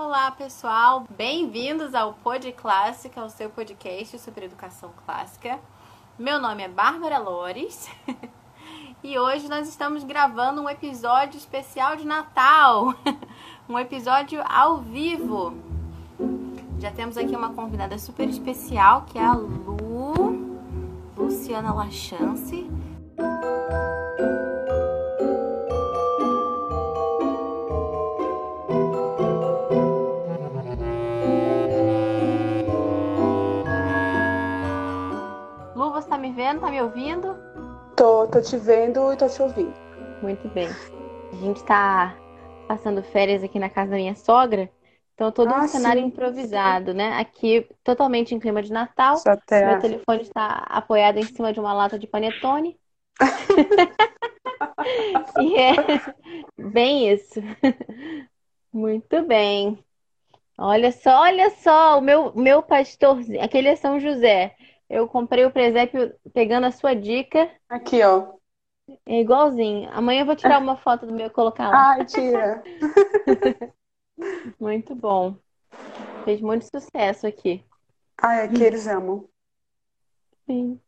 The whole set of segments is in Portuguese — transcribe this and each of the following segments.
Olá, pessoal. Bem-vindos ao Pod Clássica, o seu podcast sobre educação clássica. Meu nome é Bárbara Lores e hoje nós estamos gravando um episódio especial de Natal, um episódio ao vivo. Já temos aqui uma convidada super especial que é a Lu, Luciana Lachance. Vendo? Tá me ouvindo? Tô, tô te vendo e tô te ouvindo. Muito bem. A gente tá passando férias aqui na casa da minha sogra. Então, todo Ah, um cenário sim. improvisado, né? Aqui, totalmente em clima de Natal. Meu telefone está apoiado em cima de uma lata de panetone. E é bem isso. Muito bem. Olha só, olha só, o meu, meu pastorzinho, aquele é São José. Eu comprei o presépio pegando a sua dica, Aqui, ó. é igualzinho. Amanhã eu vou tirar uma foto do meu e colocar lá. Ai, tira. Muito bom. Fez muito sucesso aqui. Ai, aqui eles amam. Sim.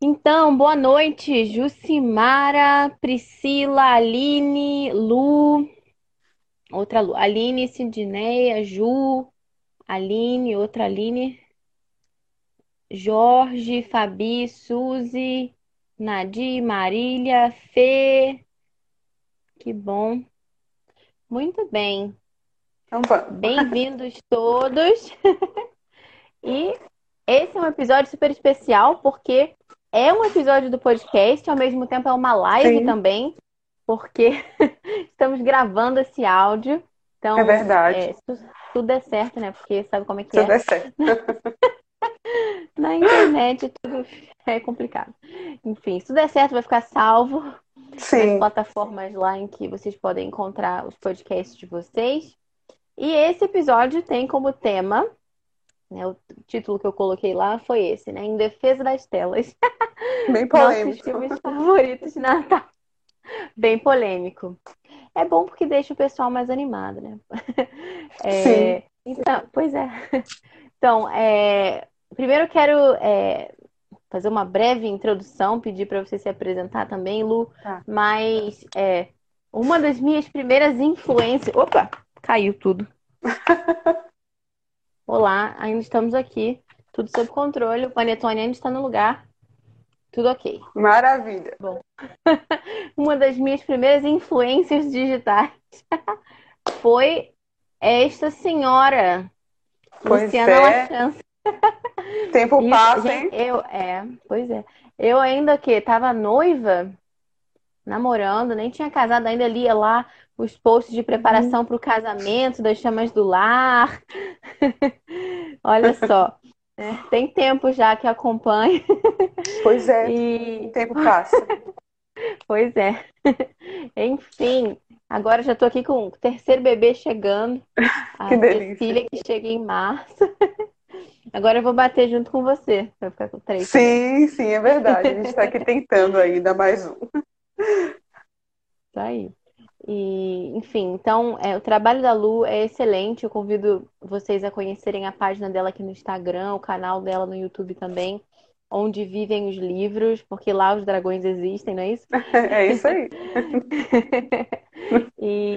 Então, boa noite, Jucimara, Priscila, Aline, Lu, outra Lu, Aline, Sidneia, Ju, Aline, outra Aline, Jorge, Fabi, Suzy, Nadir, Marília, Fê. Que bom. Muito bem. Então. Bem-vindos todos. E esse é um episódio super especial porque é um episódio do podcast, ao mesmo tempo é uma live Sim. também, porque estamos gravando esse áudio. Então, É verdade. é, tudo é certo, né? Porque sabe como é que Tudo é? é certo. Na internet tudo é complicado. Enfim, se tudo é certo, vai ficar salvo nas Sim. plataformas lá em que vocês podem encontrar os podcasts de vocês. E esse episódio tem como tema, né, o título que eu coloquei lá foi esse, né? Em Defesa das Telas. Bem Nossos polêmico. filmes favoritos de Natal. Bem polêmico. É bom porque deixa o pessoal mais animado, né? É, Sim. então, pois é. Então, é, primeiro eu quero é, fazer uma breve introdução, pedir para você se apresentar também, Lu. Tá. Mas é, uma das minhas primeiras influências. Opa, caiu tudo. Olá, ainda estamos aqui. Tudo sob controle. O panetone ainda está no lugar. Tudo ok. Maravilha. Uma das minhas primeiras influências digitais foi esta senhora, Pois Luciana é. Lachance. Tempo Isso, passa, hein? eu, é, pois é. Eu ainda que tava noiva, namorando, nem tinha casado, ainda lia lá os posts de preparação para o casamento, das chamas do lar. Olha só, né? Tem tempo já que acompanho Pois é. e Tempo passa. Pois é. Enfim, agora já tô aqui com o terceiro bebê chegando. A Que delícia. Cecília que chega em março. Agora eu vou bater junto com você, pra ficar com três. Sim, sim, é verdade. A gente tá aqui tentando ainda mais um. Tá aí. E, enfim, então, é, o trabalho da Lu é excelente. Eu convido vocês a conhecerem a página dela aqui no Instagram, o canal dela no YouTube também, onde vivem os livros, porque lá os dragões existem, não é isso? É isso aí. E,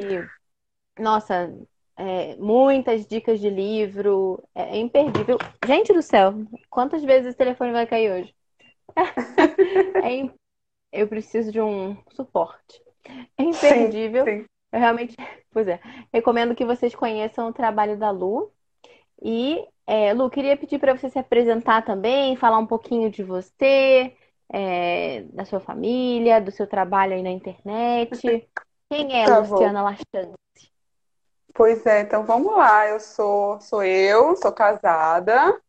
nossa, é, muitas dicas de livro, é, é imperdível. Gente do céu, quantas vezes esse telefone vai cair hoje? É im- eu preciso de um suporte. É imperdível. Sim. Eu realmente, pois é, recomendo que vocês conheçam o trabalho da Lu. E, é, Lu, queria pedir para você se apresentar também, falar um pouquinho de você, é, da sua família, do seu trabalho aí na internet. Quem é Tá. Luciana Lachance? Pois é, então vamos lá. Eu sou, sou eu, sou casada,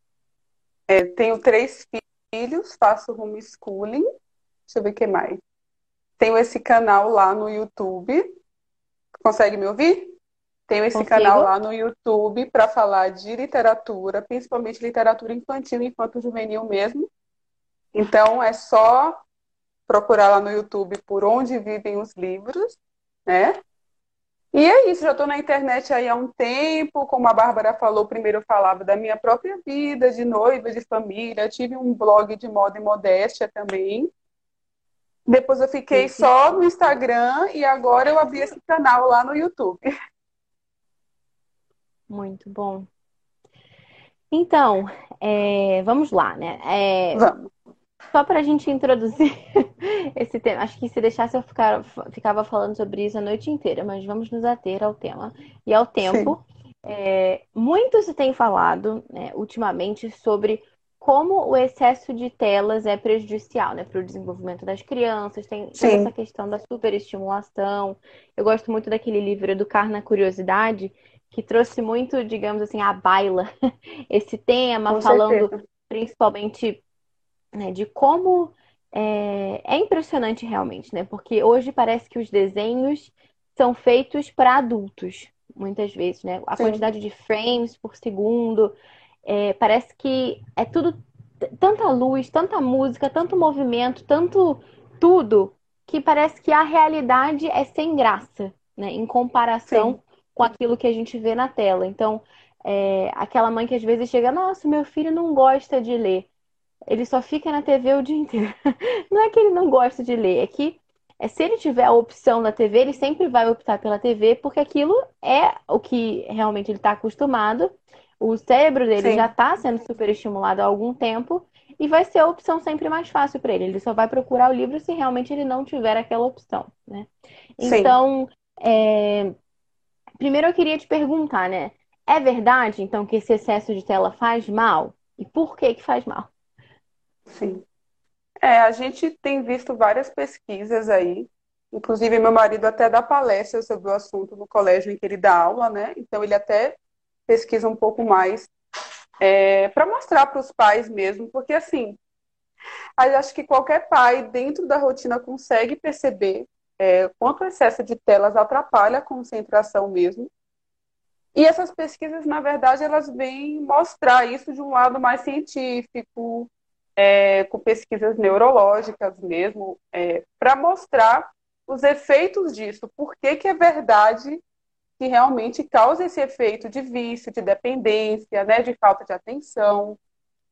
é, tenho três filhos, faço homeschooling. Deixa eu ver o que mais. Tenho esse canal lá no YouTube. Consegue me ouvir? Tenho esse Consigo. canal lá no YouTube para falar de literatura, principalmente literatura infantil e infanto-juvenil mesmo. Então é só procurar lá no YouTube por onde vivem os livros, né? E é isso, já estou na internet aí há um tempo, como a Bárbara falou, primeiro eu falava da minha própria vida, de noiva, de família, tive um blog de moda e modéstia também. Depois eu fiquei sim, só no Instagram e agora eu abri esse canal lá no YouTube. Muito bom. Então, é, vamos lá, né? É, vamos. Só para a gente introduzir esse tema, acho que se deixasse eu ficar, ficava falando sobre isso a noite inteira, mas vamos nos ater ao tema e ao tempo. É, muito se tem falado né, ultimamente sobre como o excesso de telas é prejudicial né, para o desenvolvimento das crianças, tem toda essa questão da superestimulação. Eu gosto muito daquele livro Educar na Curiosidade, que trouxe muito, digamos assim, à baila esse tema, Com falando certeza. principalmente né, de como é, é, impressionante realmente, né? Porque hoje parece que os desenhos são feitos para adultos, muitas vezes, né? A Sim. quantidade de frames por segundo, é, parece que é tudo tanta luz, tanta música, tanto movimento, tanto tudo que parece que a realidade é sem graça, né? Em comparação Sim. com aquilo que a gente vê na tela. Então, é, aquela mãe que às vezes chega, nossa, meu filho não gosta de ler ele só fica na TV o dia inteiro. Não é que ele não gosta de ler, é que é, se ele tiver a opção na TV, ele sempre vai optar pela TV, porque aquilo é o que realmente ele está acostumado. O cérebro dele Sim. já está sendo super estimulado há algum tempo e vai ser a opção sempre mais fácil para ele. Ele só vai procurar o livro se realmente ele não tiver aquela opção, né? Então, é... primeiro eu queria te perguntar, né? É verdade, então, que esse excesso de tela faz mal? E por que que faz mal? Sim. É, a gente tem visto várias pesquisas aí, inclusive meu marido até dá palestra sobre o assunto no colégio em que ele dá aula, né? Então ele até pesquisa um pouco mais é, para mostrar para os pais mesmo, porque assim, acho que qualquer pai dentro da rotina consegue perceber é, quanto o excesso de telas atrapalha a concentração mesmo. E essas pesquisas, na verdade, elas vêm mostrar isso de um lado mais científico, é, com pesquisas neurológicas mesmo, é, para mostrar os efeitos disso, por que, que é verdade que realmente causa esse efeito de vício, de dependência, né, de falta de atenção.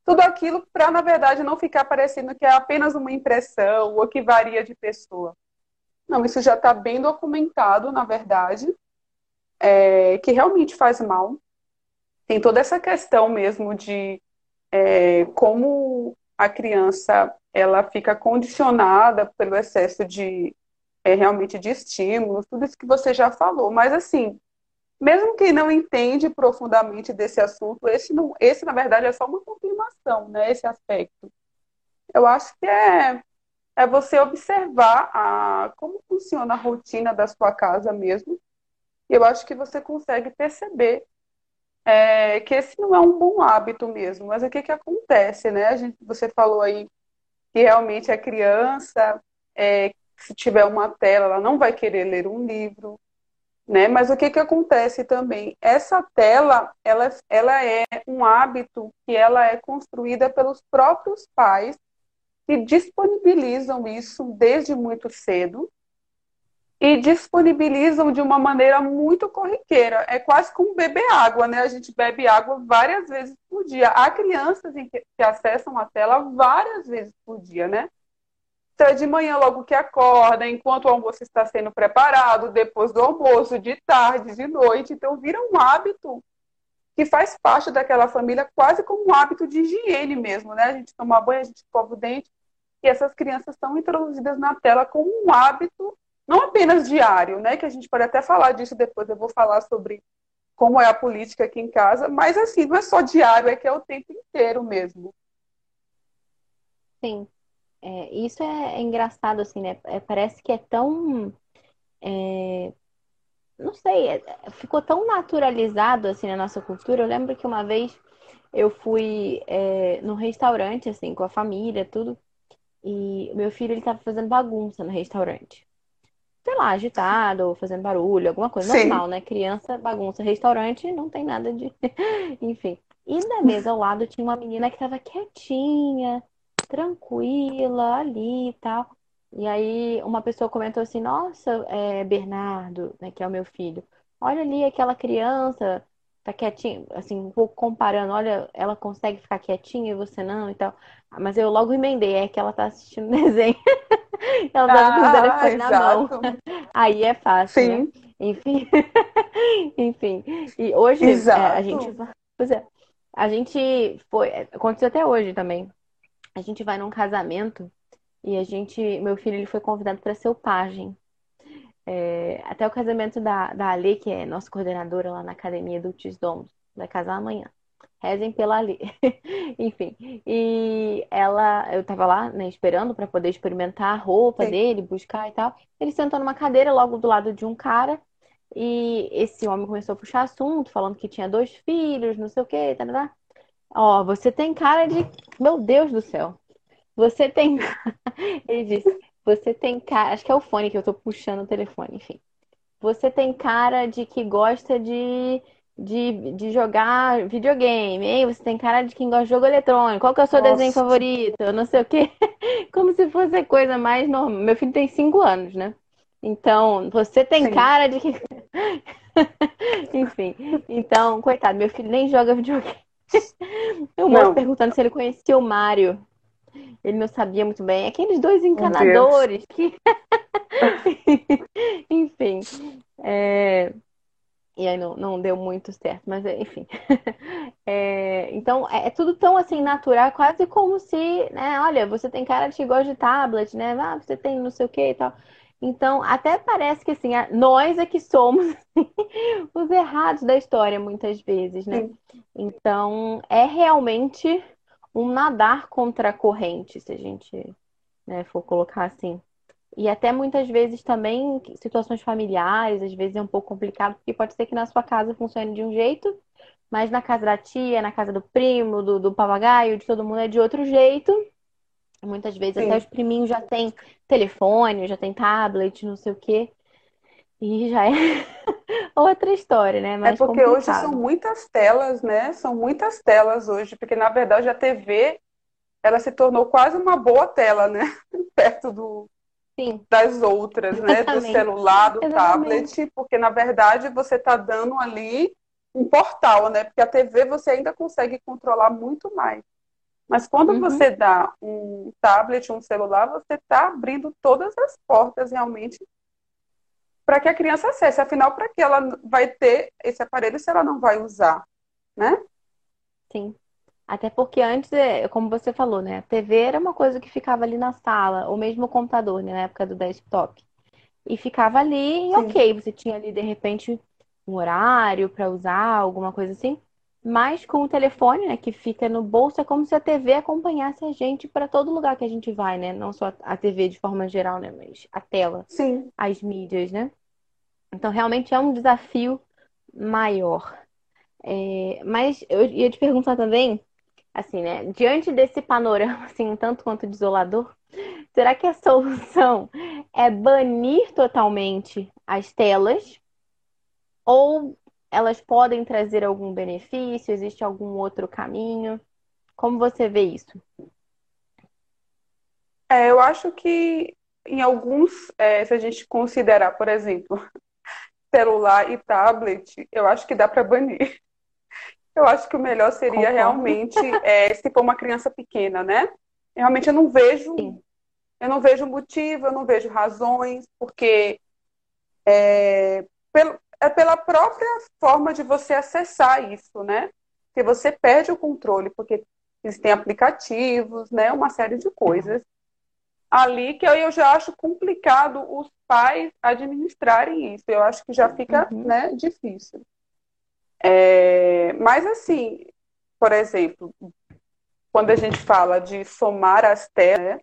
Tudo aquilo para, na verdade, não ficar parecendo que é apenas uma impressão ou que varia de pessoa. Não, isso já está bem documentado, na verdade, é, que realmente faz mal. Tem toda essa questão mesmo de é, como a criança ela fica condicionada pelo excesso de é, realmente de estímulos, tudo isso que você já falou. Mas assim, mesmo quem não entende profundamente desse assunto, esse, não, esse na verdade é só uma confirmação, né? Esse aspecto. Eu acho que é, é você observar a, como funciona a rotina da sua casa mesmo. Eu acho que você consegue perceber é, que esse não é um bom hábito mesmo. Mas o que, que acontece, né? A gente, você falou aí que realmente a criança, é, se tiver uma tela, ela não vai querer ler um livro, né? Mas o que, que acontece também? Essa tela, ela, ela é um hábito que ela é construída pelos próprios pais que disponibilizam isso desde muito cedo e disponibilizam de uma maneira muito corriqueira. É quase como beber água, né? A gente bebe água várias vezes por dia. Há crianças que, acessam a tela várias vezes por dia, né? Então, é de manhã logo que acorda, enquanto o almoço está sendo preparado, depois do almoço, de tarde, de noite. Então, vira um hábito que faz parte daquela família, quase como um hábito de higiene mesmo, né? A gente toma banho, a gente escova o dente, e essas crianças estão introduzidas na tela como um hábito não apenas diário, né? Que a gente pode até falar disso depois, eu vou falar sobre como é a política aqui em casa, mas assim, não é só diário, é que é o tempo inteiro mesmo. Sim. É, isso é, é, engraçado, assim, né? É, parece que é tão. É, não sei, é, ficou tão naturalizado assim na nossa cultura. Eu lembro que uma vez eu fui é, num restaurante, assim, com a família, tudo, e meu filho ele tava fazendo bagunça no restaurante sei lá, agitado, fazendo barulho, alguma coisa Sim. normal, né? Criança, bagunça, restaurante, não tem nada de. Enfim. E na mesa ao lado tinha uma menina que tava quietinha, tranquila ali e tal. E aí uma pessoa comentou assim, nossa, é, Bernardo, né, que é o meu filho, olha ali aquela criança, tá quietinha, assim, um pouco comparando, olha, ela consegue ficar quietinha e você não e tal. Mas eu logo emendei, é que ela tá assistindo desenho. ela tá com o telefone na mão. Aí é fácil, né? Sim. né? Enfim. Enfim. E hoje é, a gente. Pois é. A gente foi. Aconteceu até hoje também. A gente vai num casamento e a gente. Meu filho ele foi convidado para ser o pajem. É, até o casamento da, da Ale, que é nossa coordenadora lá na academia do Tisdom, vai casar amanhã. Rezem pela Ali. Enfim. E ela, eu tava lá, né, esperando para poder experimentar a roupa Sim. dele, buscar e tal. Ele sentou numa cadeira logo do lado de um cara. E esse homem começou a puxar assunto, falando que tinha dois filhos, não sei o quê, tá, tá, tá. Ó, você tem cara de. Meu Deus do céu. Você tem. Ele disse: Você tem cara. Acho que é o fone que eu tô puxando o telefone, enfim. Você tem cara de que gosta de, de, de jogar videogame, hein? Você tem cara de quem gosta de jogo eletrônico. Qual que é o seu Nossa. desenho favorito? Eu não sei o quê. Como se fosse coisa mais normal. Meu filho tem cinco anos, né? Então, você tem Sim. cara de que. Enfim. Então, coitado, meu filho nem joga videogame. O moço perguntando se ele conhecia o Mário. Ele não sabia muito bem. Aqueles dois encanadores que. enfim. É... E aí não, não deu muito certo, mas enfim. É... Então, é, é, tudo tão assim natural, quase como se, né? Olha, você tem cara de que gosta de tablet, né? Ah, você tem não sei o que e tal. Então, até parece que assim, nós é que somos os errados da história, muitas vezes, né? Sim. Então, é realmente um nadar contra a corrente, se a gente né, for colocar assim. E até muitas vezes também situações familiares, às vezes é um pouco complicado, porque pode ser que na sua casa funcione de um jeito, mas na casa da tia, na casa do primo, do, do papagaio, de todo mundo é de outro jeito. Muitas vezes Sim. até os priminhos já têm telefone, já tem tablet, não sei o quê. E já é outra história, né? Mais é porque complicado. hoje são muitas telas, né? São muitas telas hoje, porque na verdade a TV ela se tornou quase uma boa tela, né? Perto do, Sim. das outras, né? Do celular, do Exatamente. tablet, porque na verdade você está dando ali um portal, né? Porque a TV você ainda consegue controlar muito mais. Mas quando uhum. você dá um tablet, um celular, você está abrindo todas as portas realmente para que a criança acesse. Afinal, para que ela vai ter esse aparelho se ela não vai usar, né? Sim. Até porque antes, é, como você falou, né? A TV era uma coisa que ficava ali na sala, ou mesmo o computador, né? Na época do desktop. E ficava ali, e ok, você tinha ali, de repente, um horário para usar, alguma coisa assim. Mas com o telefone, né, que fica no bolso, é como se a TV acompanhasse a gente para todo lugar que a gente vai, né? Não só a TV de forma geral, né, mas a tela, Sim. as mídias, né? Então, realmente é um desafio maior. É, mas eu ia te perguntar também, assim, né? Diante desse panorama, assim, um tanto quanto desolador, será que a solução é banir totalmente as telas? Ou elas podem trazer algum benefício? Existe algum outro caminho? Como você vê isso? É, eu acho que em alguns, é, se a gente considerar, por exemplo, celular e tablet, eu acho que dá para banir. Eu acho que o melhor seria Concordo. realmente é, se for uma criança pequena, né? Realmente eu não vejo, Sim. eu não vejo motivo, eu não vejo razões, porque é, pelo, é pela própria forma de você acessar isso, né? Que você perde o controle, porque existem aplicativos, né? Uma série de coisas ali que eu já acho complicado os pais administrarem isso. Eu acho que já fica, uhum. né, difícil. É, mas assim, por exemplo, quando a gente fala de somar as telas, né,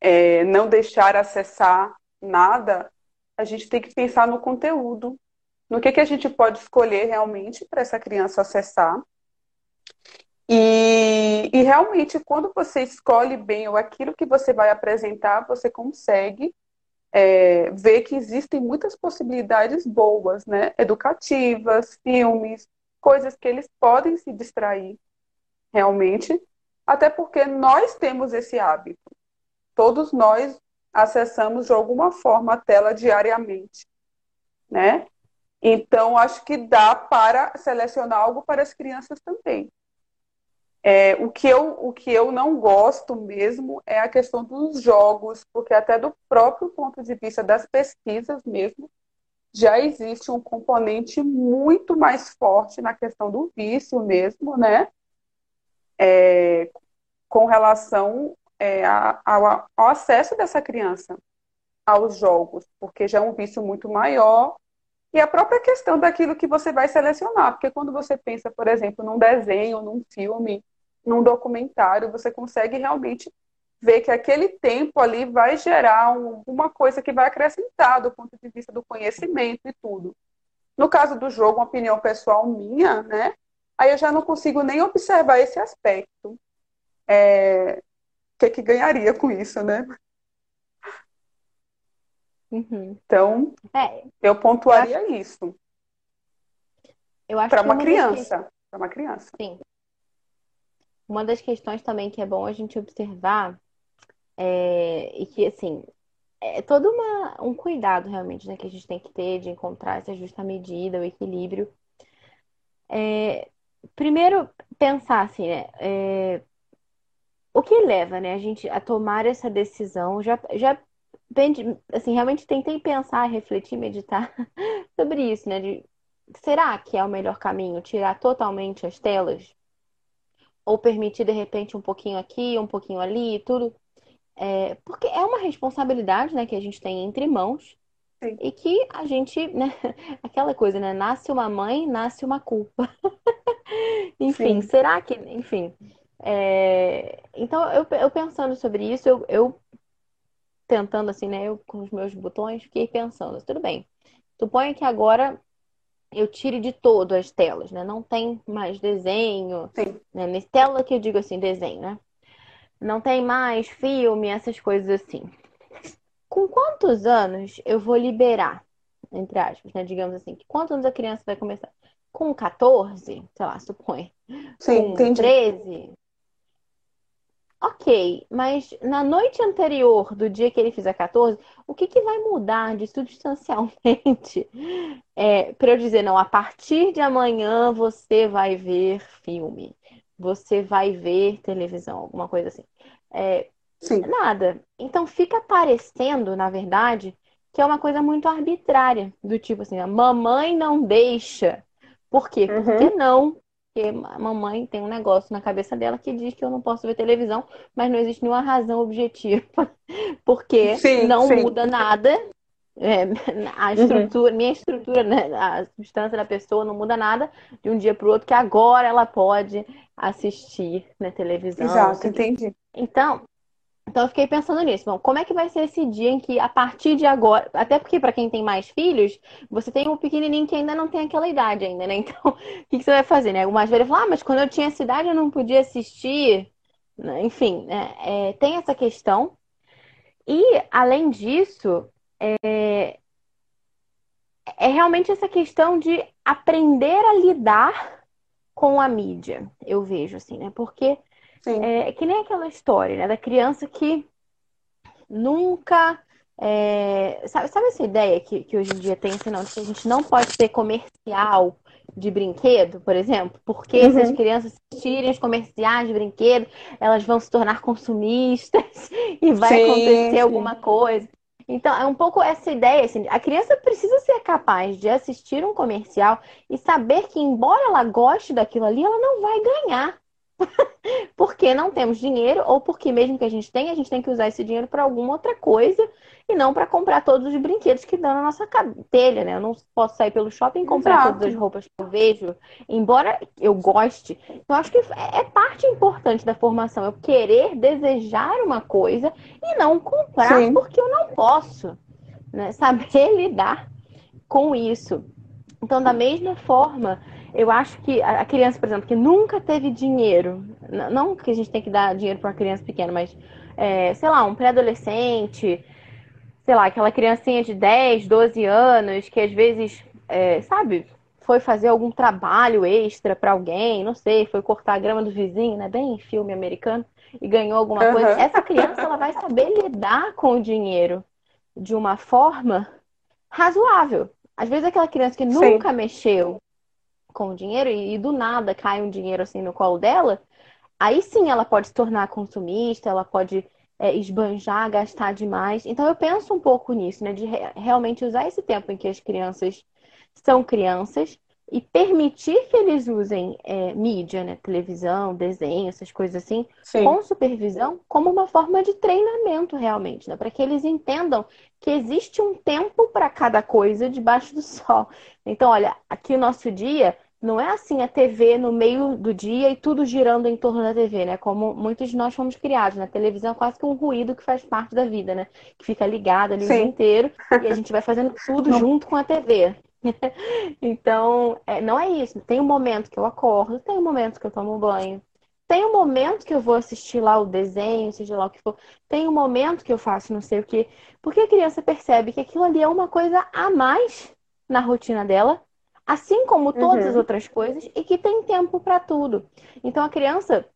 é, não deixar acessar nada, a gente tem que pensar no conteúdo, no que, que a gente pode escolher realmente para essa criança acessar. E, e, realmente, quando você escolhe bem ou aquilo que você vai apresentar, você consegue é, ver que existem muitas possibilidades boas, né? Educativas, filmes, coisas que eles podem se distrair realmente, até porque nós temos esse hábito. Todos nós acessamos de alguma forma a tela diariamente, né? Então, acho que dá para selecionar algo para as crianças também. É, o, que eu, o que eu não gosto mesmo é a questão dos jogos, porque até do próprio ponto de vista das pesquisas mesmo, já existe um componente muito mais forte na questão do vício mesmo, né? É, com relação é, ao, ao acesso dessa criança aos jogos, porque já é um vício muito maior e a própria questão daquilo que você vai selecionar, porque quando você pensa, por exemplo, num desenho, num filme, num documentário, você consegue realmente ver que aquele tempo ali vai gerar um, uma coisa que vai acrescentar do ponto de vista do conhecimento e tudo. No caso do jogo, uma opinião pessoal minha, né? Aí eu já não consigo nem observar esse aspecto. É... Que, que ganharia com isso, né? Uhum. Então, é, eu pontuaria eu acho... isso. Eu acho para uma criança, para uma criança. Sim. Uma das questões também que é bom a gente observar é, e que assim é todo uma, um cuidado realmente né, que a gente tem que ter de encontrar essa justa medida, o equilíbrio. É, primeiro pensar assim, né? É, o que leva, né, a gente a tomar essa decisão? Já, já assim, realmente tentei pensar, refletir, meditar sobre isso, né? De, será que é o melhor caminho tirar totalmente as telas? Ou permitir, de repente, um pouquinho aqui, um pouquinho ali, tudo? É, porque é uma responsabilidade, né, que a gente tem entre mãos. Sim. E que a gente, né, aquela coisa, né? Nasce uma mãe, nasce uma culpa. enfim, Sim. será que, enfim. É... Então, eu, eu pensando sobre isso, eu, eu tentando assim, né? Eu com os meus botões fiquei pensando, tudo bem. Suponha que agora eu tire de todo as telas, né? Não tem mais desenho. Sim. Né? Tela que eu digo assim, desenho, né? Não tem mais filme, essas coisas assim. Com quantos anos eu vou liberar? Entre aspas, né? Digamos assim. Quantos anos a criança vai começar? Com 14, sei lá, supõe. Sim, com entendi. 13, Ok, mas na noite anterior do dia que ele fizer 14, o que, que vai mudar de substancialmente? É, para eu dizer, não, a partir de amanhã você vai ver filme, você vai ver televisão, alguma coisa assim. É, Sim. Nada. Então fica parecendo, na verdade, que é uma coisa muito arbitrária, do tipo assim, a mamãe não deixa. Por quê? Uhum. Porque não porque a mamãe tem um negócio na cabeça dela que diz que eu não posso ver televisão, mas não existe nenhuma razão objetiva, porque sim, não sim. muda nada. É, a uhum. estrutura, uhum. minha estrutura, né, a substância da pessoa não muda nada de um dia para o outro, que agora ela pode assistir na né, televisão. Exato, entendi. Então, então eu fiquei pensando nisso. Bom, como é que vai ser esse dia em que, a partir de agora, até porque para quem tem mais filhos, você tem um pequenininho que ainda não tem aquela idade ainda, né? Então, o que, que você vai fazer, né? O mais velho fala, ah, mas quando eu tinha essa idade eu não podia assistir. Né? Enfim, né? é, tem essa questão. E, além disso, é, é realmente essa questão de aprender a lidar com a mídia, eu vejo, assim, né? Porque é, é, que nem aquela história, né? Da criança que nunca. É, sabe, sabe essa ideia que, que hoje em dia tem, assim, não, que a gente não pode ter comercial de brinquedo, por exemplo? Porque uhum. se as crianças assistirem os comerciais de brinquedo, elas vão se tornar consumistas e vai sim, acontecer sim. alguma coisa. Então, é um pouco essa ideia, assim, a criança precisa ser capaz de assistir um comercial e saber que, embora ela goste daquilo ali, ela não vai ganhar. porque não temos dinheiro ou porque mesmo que a gente tenha, a gente tem que usar esse dinheiro para alguma outra coisa e não para comprar todos os brinquedos que dão na nossa telha, né? Eu não posso sair pelo shopping e comprar Exato. todas as roupas que eu vejo, embora eu goste. Eu acho que é parte importante da formação, eu querer desejar uma coisa e não comprar Sim. porque eu não posso, né? Saber lidar com isso. Então, da mesma forma, eu acho que a criança, por exemplo, que nunca teve dinheiro, não que a gente tem que dar dinheiro para uma criança pequena, mas, é, sei lá, um pré-adolescente, sei lá, aquela criancinha de 10, 12 anos, que às vezes, é, sabe, foi fazer algum trabalho extra para alguém, não sei, foi cortar a grama do vizinho, né? Bem filme americano, e ganhou alguma uhum. coisa. Essa criança ela vai saber lidar com o dinheiro de uma forma razoável. Às vezes aquela criança que nunca Sim. mexeu com o dinheiro e, e do nada cai um dinheiro assim no colo dela, aí sim ela pode se tornar consumista, ela pode é, esbanjar, gastar demais. Então eu penso um pouco nisso, né? De re realmente usar esse tempo em que as crianças são crianças e permitir que eles usem é, mídia, né? Televisão, desenho, essas coisas assim, Sim. com supervisão, como uma forma de treinamento realmente, né? Para que eles entendam que existe um tempo para cada coisa debaixo do sol. Então, olha, aqui o nosso dia não é assim a TV no meio do dia e tudo girando em torno da TV, né? Como muitos de nós fomos criados. Na televisão é quase que um ruído que faz parte da vida, né? Que fica ligado ali Sim. o dia inteiro e a gente vai fazendo tudo não. junto com a TV. então, é, não é isso. Tem um momento que eu acordo, tem um momento que eu tomo banho, tem um momento que eu vou assistir lá o desenho, seja lá o que for. Tem um momento que eu faço não sei o quê. Porque a criança percebe que aquilo ali é uma coisa a mais na rotina dela assim como todas uhum. as outras coisas, e que tem tempo para tudo. Então a criança,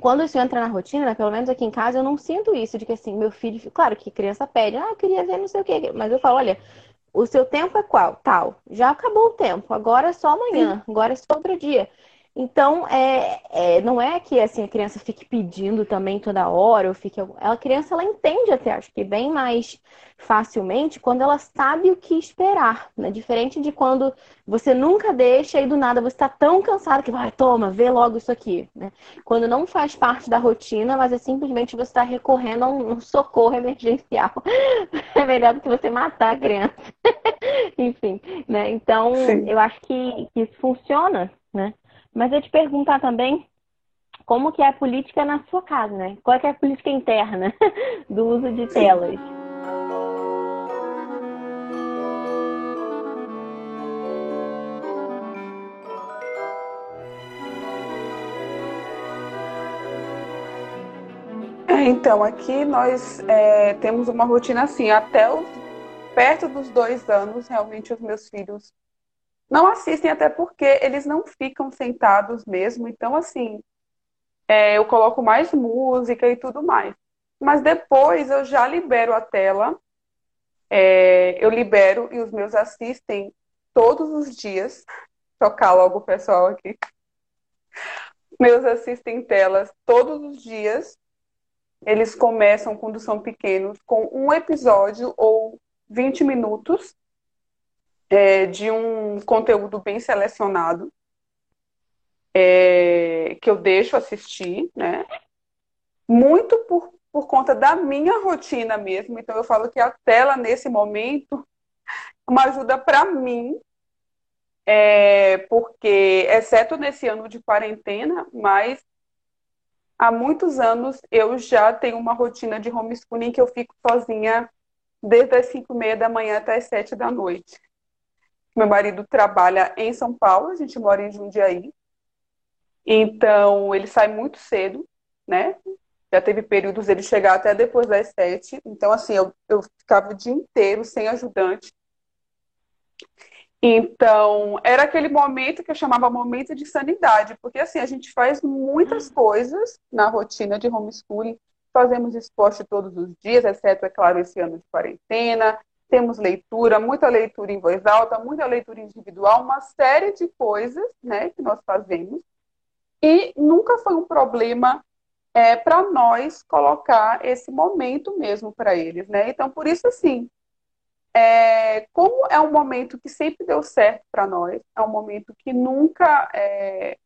quando isso entra na rotina, né, pelo menos aqui em casa, eu não sinto isso de que assim, meu filho, claro que criança pede, ah, eu queria ver não sei o quê, mas eu falo, olha, o seu tempo é qual? Tal. Já acabou o tempo, agora é só amanhã, Sim. agora é só outro dia. Então, é, é, não é que assim, a criança fique pedindo também toda hora, ou fique. A criança ela entende até, acho que bem mais facilmente quando ela sabe o que esperar. Né? Diferente de quando você nunca deixa e do nada você está tão cansado que vai, toma, vê logo isso aqui. Né? Quando não faz parte da rotina, mas é simplesmente você está recorrendo a um, socorro emergencial. é melhor do que você matar a criança. Enfim, né? Então, Sim. eu acho que, que isso funciona, né? Mas eu te perguntar também como que é a política na sua casa, né? Qual é, é a política interna do uso de telas? É, então, aqui nós é, temos uma rotina assim, até os, perto dos dois anos, realmente os meus filhos não assistem até porque eles não ficam sentados mesmo. Então, assim, é, eu coloco mais música e tudo mais. Mas depois eu já libero a tela. É, eu libero e os meus assistem todos os dias. Tocar logo o pessoal aqui. Meus assistem telas todos os dias. Eles começam, quando são pequenos, com um episódio ou 20 minutos é, de um conteúdo bem selecionado é, que eu deixo assistir, né? Muito por, por conta da minha rotina mesmo. Então eu falo que a tela nesse momento é uma ajuda para mim, é, porque exceto nesse ano de quarentena, mas há muitos anos eu já tenho uma rotina de homeschooling que eu fico sozinha desde as 5 e meia da manhã até as 7 da noite. Meu marido trabalha em São Paulo, a gente mora em Jundiaí. Então, ele sai muito cedo, né? Já teve períodos ele chegar até depois das sete. Então, assim, eu, eu ficava o dia inteiro sem ajudante. Então, era aquele momento que eu chamava momento de sanidade, porque assim, a gente faz muitas coisas na rotina de homeschooling, fazemos esporte todos os dias, exceto, é claro, esse ano de quarentena, temos leitura, muita leitura em voz alta, muita leitura individual, uma série de coisas né, que nós fazemos. E nunca foi um problema é, para nós colocar esse momento mesmo para eles. Né? Então, por isso, assim, é, como é um momento que sempre deu certo para nós, é um momento que nunca. É,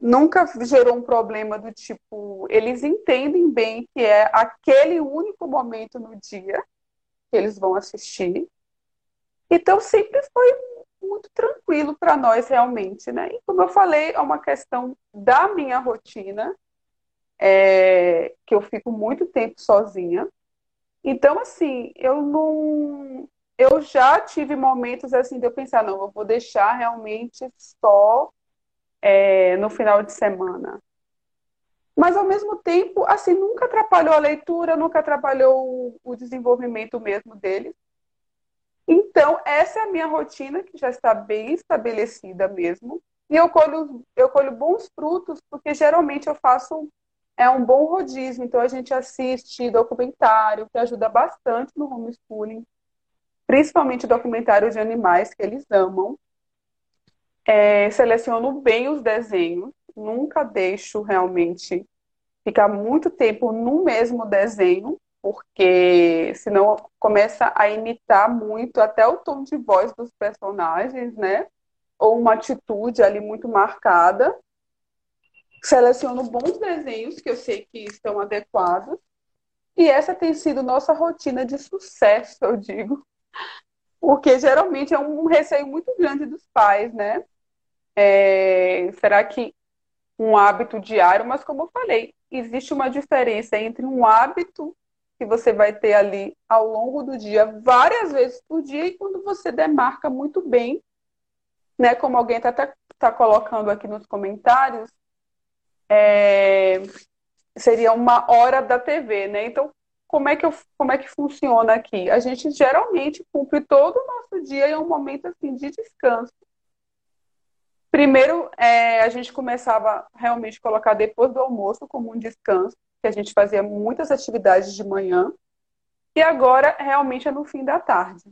nunca gerou um problema do tipo, eles entendem bem que é aquele único momento no dia, que eles vão assistir. Então sempre foi muito tranquilo para nós realmente, né? E como eu falei, é uma questão da minha rotina, é, que eu fico muito tempo sozinha. Então, assim, eu não. Eu já tive momentos assim de eu pensar, não, eu vou deixar realmente só é, no final de semana. Mas, ao mesmo tempo, assim, nunca atrapalhou a leitura, nunca atrapalhou o desenvolvimento mesmo deles. Então, essa é a minha rotina, que já está bem estabelecida mesmo. E eu colho, eu colho bons frutos, porque geralmente eu faço é um bom rodízio. Então, a gente assiste documentário, que ajuda bastante no homeschooling, principalmente documentários de animais que eles amam. É, seleciono bem os desenhos, nunca deixo realmente ficar muito tempo no mesmo desenho, porque senão começa a imitar muito até o tom de voz dos personagens, né? Ou uma atitude ali muito marcada. Seleciono bons desenhos que eu sei que estão adequados. E essa tem sido nossa rotina de sucesso, eu digo. Porque geralmente é um receio muito grande dos pais, né? É... será que um hábito diário? Mas como eu falei, existe uma diferença entre um hábito que você vai ter ali ao longo do dia, várias vezes por dia, e quando você demarca muito bem, né, como alguém está tá colocando aqui nos comentários, é, seria uma hora da TV, né? Então, como é, que eu, como é que funciona aqui? A gente geralmente cumpre todo o nosso dia em um momento assim de descanso. Primeiro, é, a gente começava realmente a colocar depois do almoço como um descanso, que a gente fazia muitas atividades de manhã, e agora realmente é no fim da tarde.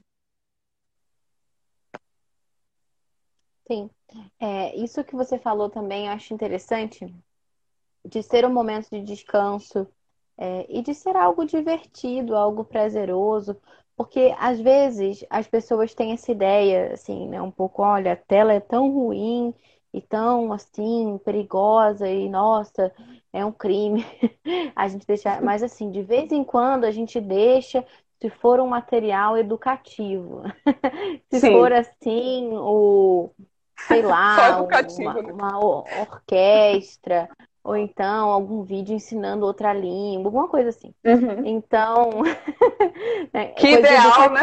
Sim. É, isso que você falou também eu acho interessante, de ser um momento de descanso é, e de ser algo divertido, algo prazeroso, porque às vezes as pessoas têm essa ideia, assim, né, um pouco, olha, a tela é tão ruim e tão assim perigosa e nossa, é um crime a gente deixar, mas assim, de vez em quando a gente deixa se for um material educativo. se Sim. for assim, o sei lá, uma, né? uma orquestra, ou então algum vídeo ensinando outra língua, alguma coisa assim. Uhum. Então. né, que ideal, né?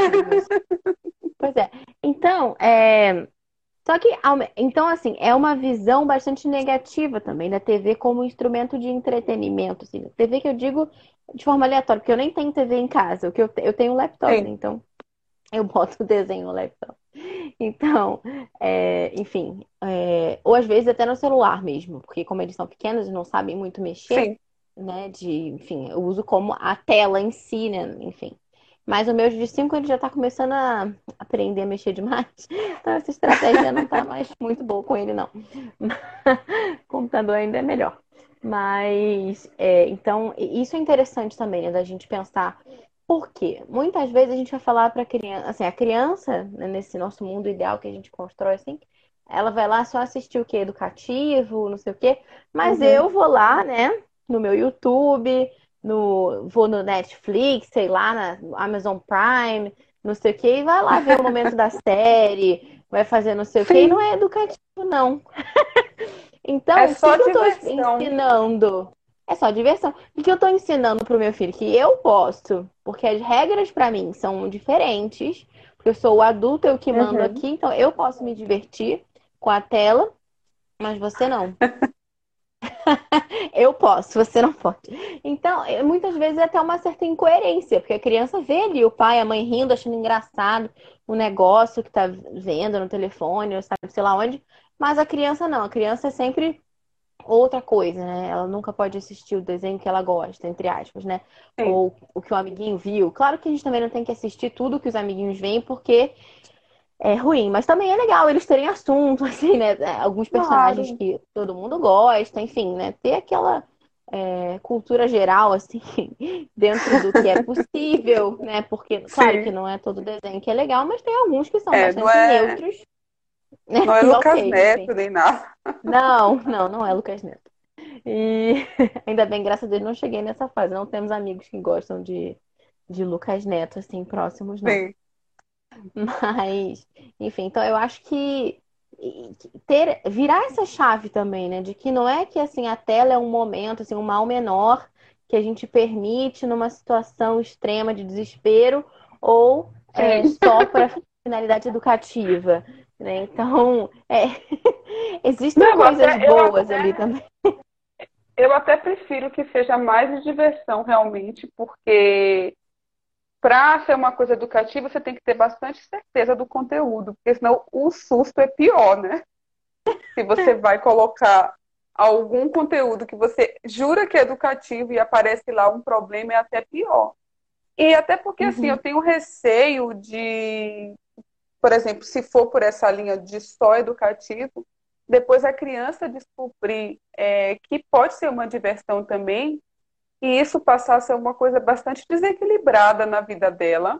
Pois é. Então, é, só que, então, assim, é uma visão bastante negativa também da TV como instrumento de entretenimento. Assim, TV que eu digo de forma aleatória, porque eu nem tenho TV em casa, o que eu, eu tenho um laptop, né? então eu boto o desenho no laptop. Então, é, enfim, é, ou às vezes até no celular mesmo, porque como eles são pequenos e não sabem muito mexer, Sim. né? De, enfim, eu uso como a tela em si, né? Enfim. Mas o meu de 5 ele já está começando a aprender a mexer demais. Então essa estratégia não está mais muito boa com ele, não. o computador ainda é melhor. Mas, é, então, isso é interessante também, né, da gente pensar. Por quê? Muitas vezes a gente vai falar para a criança, assim, a criança, né, nesse nosso mundo ideal que a gente constrói, assim, ela vai lá só assistir o quê? Educativo, não sei o quê. Mas uhum. eu vou lá, né, no meu YouTube, no, vou no Netflix, sei lá, na Amazon Prime, não sei o que, e vai lá ver o momento da série, vai fazer não sei Sim. o que, e não é educativo, não. então, é só o que eu tô ensinando? É só diversão. O que eu tô ensinando pro meu filho? Que eu posso, porque as regras para mim são diferentes, porque eu sou o adulto, eu que mando uhum. aqui, então eu posso me divertir com a tela, mas você não. eu posso, você não pode. Então, é, muitas vezes é até uma certa incoerência, porque a criança vê ali o pai, a mãe rindo, achando engraçado o negócio que tá vendo no telefone, ou sabe, sei lá onde, mas a criança não, a criança é sempre outra coisa, né? Ela nunca pode assistir o desenho que ela gosta, entre aspas, né? Sim. Ou o que o amiguinho viu. Claro que a gente também não tem que assistir tudo que os amiguinhos veem, porque é ruim, mas também é legal eles terem assunto, assim, né? É, alguns personagens claro. que todo mundo gosta, enfim, né? Ter aquela é, cultura geral, assim, dentro do que é possível, né? Porque, claro Sim. que não é todo desenho que é legal, mas tem alguns que são é, bastante é... neutros. Não é Lucas okay, Neto, nem nada. Não, não, não é Lucas Neto. E ainda bem, graças a Deus, não cheguei nessa fase. Não temos amigos que gostam de, de Lucas Neto, assim, próximos, não. Sim. Mas, enfim, então eu acho que ter virar essa chave também, né, de que não é que assim a tela é um momento, assim, um mal menor que a gente permite numa situação extrema de desespero ou é, só para finalidade educativa, né? Então, é, existem não, coisas até, boas até, ali também. Eu até prefiro que seja mais de diversão realmente, porque para ser uma coisa educativa, você tem que ter bastante certeza do conteúdo, porque senão o susto é pior, né? Se você vai colocar algum conteúdo que você jura que é educativo e aparece lá um problema, é até pior. E até porque, assim, uhum. assim, eu tenho receio de, por exemplo, se for por essa linha de só educativo, depois a criança descobrir é, que pode ser uma diversão também, e isso passar a ser uma coisa bastante desequilibrada na vida dela.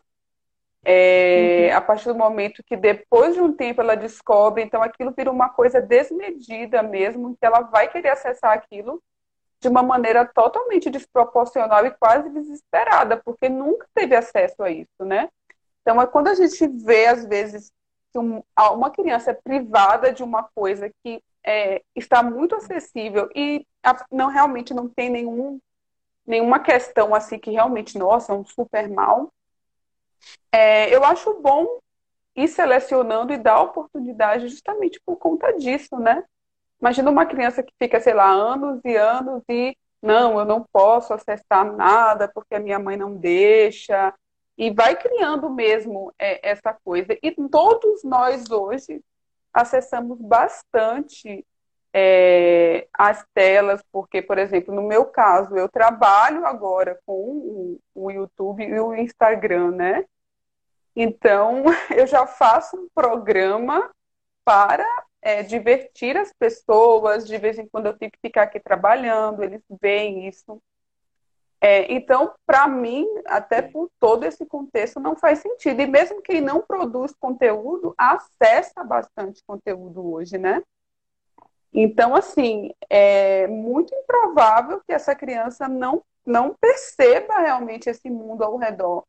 É, uhum. A partir do momento que depois de um tempo ela descobre, então aquilo vira uma coisa desmedida mesmo, que ela vai querer acessar aquilo de uma maneira totalmente desproporcional e quase desesperada, porque nunca teve acesso a isso, né? Então, é quando a gente vê, às vezes, que uma criança é privada de uma coisa que é, está muito acessível e não realmente não tem nenhum nenhuma questão assim que realmente, nossa, é um super mal. É, eu acho bom ir selecionando e dar oportunidade justamente por conta disso, né? Imagina uma criança que fica, sei lá, anos e anos e não, eu não posso acessar nada porque a minha mãe não deixa. E vai criando mesmo é, essa coisa. E todos nós hoje acessamos bastante é, as telas, porque, por exemplo, no meu caso, eu trabalho agora com o, YouTube e o Instagram, né? Então, eu já faço um programa para é, divertir as pessoas, de vez em quando eu tenho que ficar aqui trabalhando, eles veem isso. É, então, para mim, até por todo esse contexto, não faz sentido. E mesmo quem não produz conteúdo, acessa bastante conteúdo hoje, né? Então, assim, é muito improvável que essa criança não, não perceba realmente esse mundo ao redor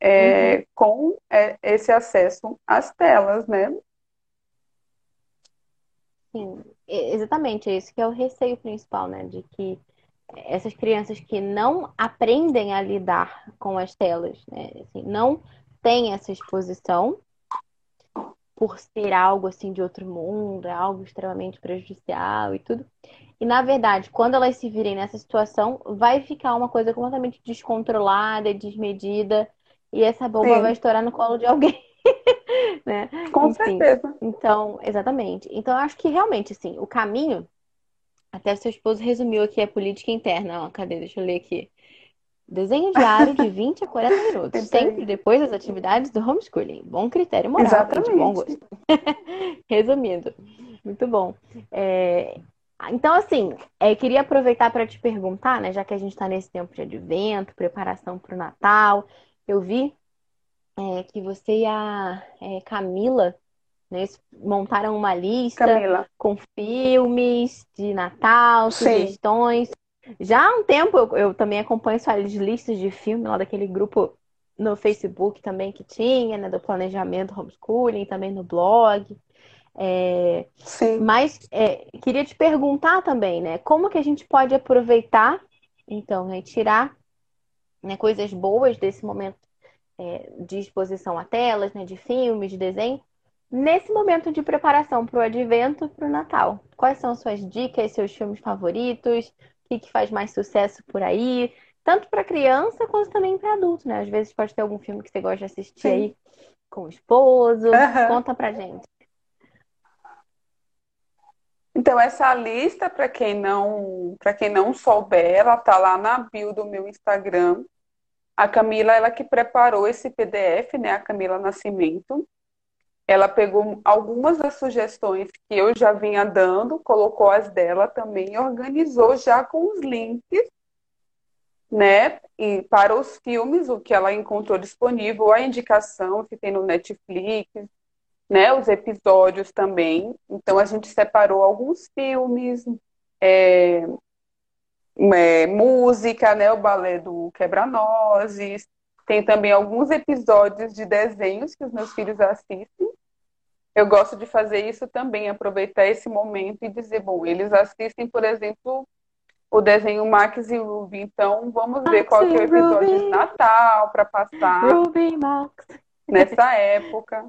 é, uhum. com é, esse acesso às telas, né? Sim, exatamente, é isso que é o receio principal, né? De que essas crianças que não aprendem a lidar com as telas, né? Assim, não têm essa exposição, por ser algo assim de outro mundo, é algo extremamente prejudicial e tudo. E na verdade, quando elas se virem nessa situação, vai ficar uma coisa completamente descontrolada, desmedida, e essa bomba Sim. vai estourar no colo de alguém. né? Com Enfim, certeza. Então, exatamente. Então, eu acho que realmente, assim, o caminho. Até seu esposo resumiu aqui a política interna. Ó, cadê? Deixa eu ler aqui. Desenho diário de 20 a 40 minutos, sempre depois das atividades do homeschooling. Bom critério moral Exatamente. de bom gosto. Resumindo, muito bom. É... Então, assim, é, queria aproveitar para te perguntar, né, já que a gente está nesse tempo de advento, preparação para o Natal, eu vi é, que você e a é, Camila né, montaram uma lista Camila. com filmes de Natal, Sim. sugestões. Já há um tempo eu, eu também acompanho suas listas de filme lá daquele grupo no Facebook também que tinha, né? Do planejamento homeschooling, também no blog. É, Sim. Mas é, queria te perguntar também, né? Como que a gente pode aproveitar, então, né, tirar né, coisas boas desse momento é, de exposição a telas, né, de filmes, de desenho, nesse momento de preparação para o advento, para o Natal? Quais são suas dicas, seus filmes favoritos? que, que faz mais sucesso por aí, tanto para criança quanto também para adulto, né? Às vezes pode ter algum filme que você gosta de assistir Sim. aí com o esposo. Uhum. Conta pra gente. Então, essa lista, para quem não para quem não souber, ela tá lá na bio do meu Instagram. A Camila, ela que preparou esse PDF, né? A Camila Nascimento ela pegou algumas das sugestões que eu já vinha dando, colocou as dela também e organizou já com os links, né? E para os filmes, o que ela encontrou disponível, a indicação que tem no Netflix, né? Os episódios também. Então a gente separou alguns filmes, é, é, música, né? O balé do Quebra-Nozes, tem também alguns episódios de desenhos que os meus filhos assistem. Eu gosto de fazer isso também, aproveitar esse momento e dizer, bom, eles assistem, por exemplo, o desenho Max e Ruby, então vamos ver Max qual é o episódio Ruby. de Natal para passar Ruby, Max. nessa época.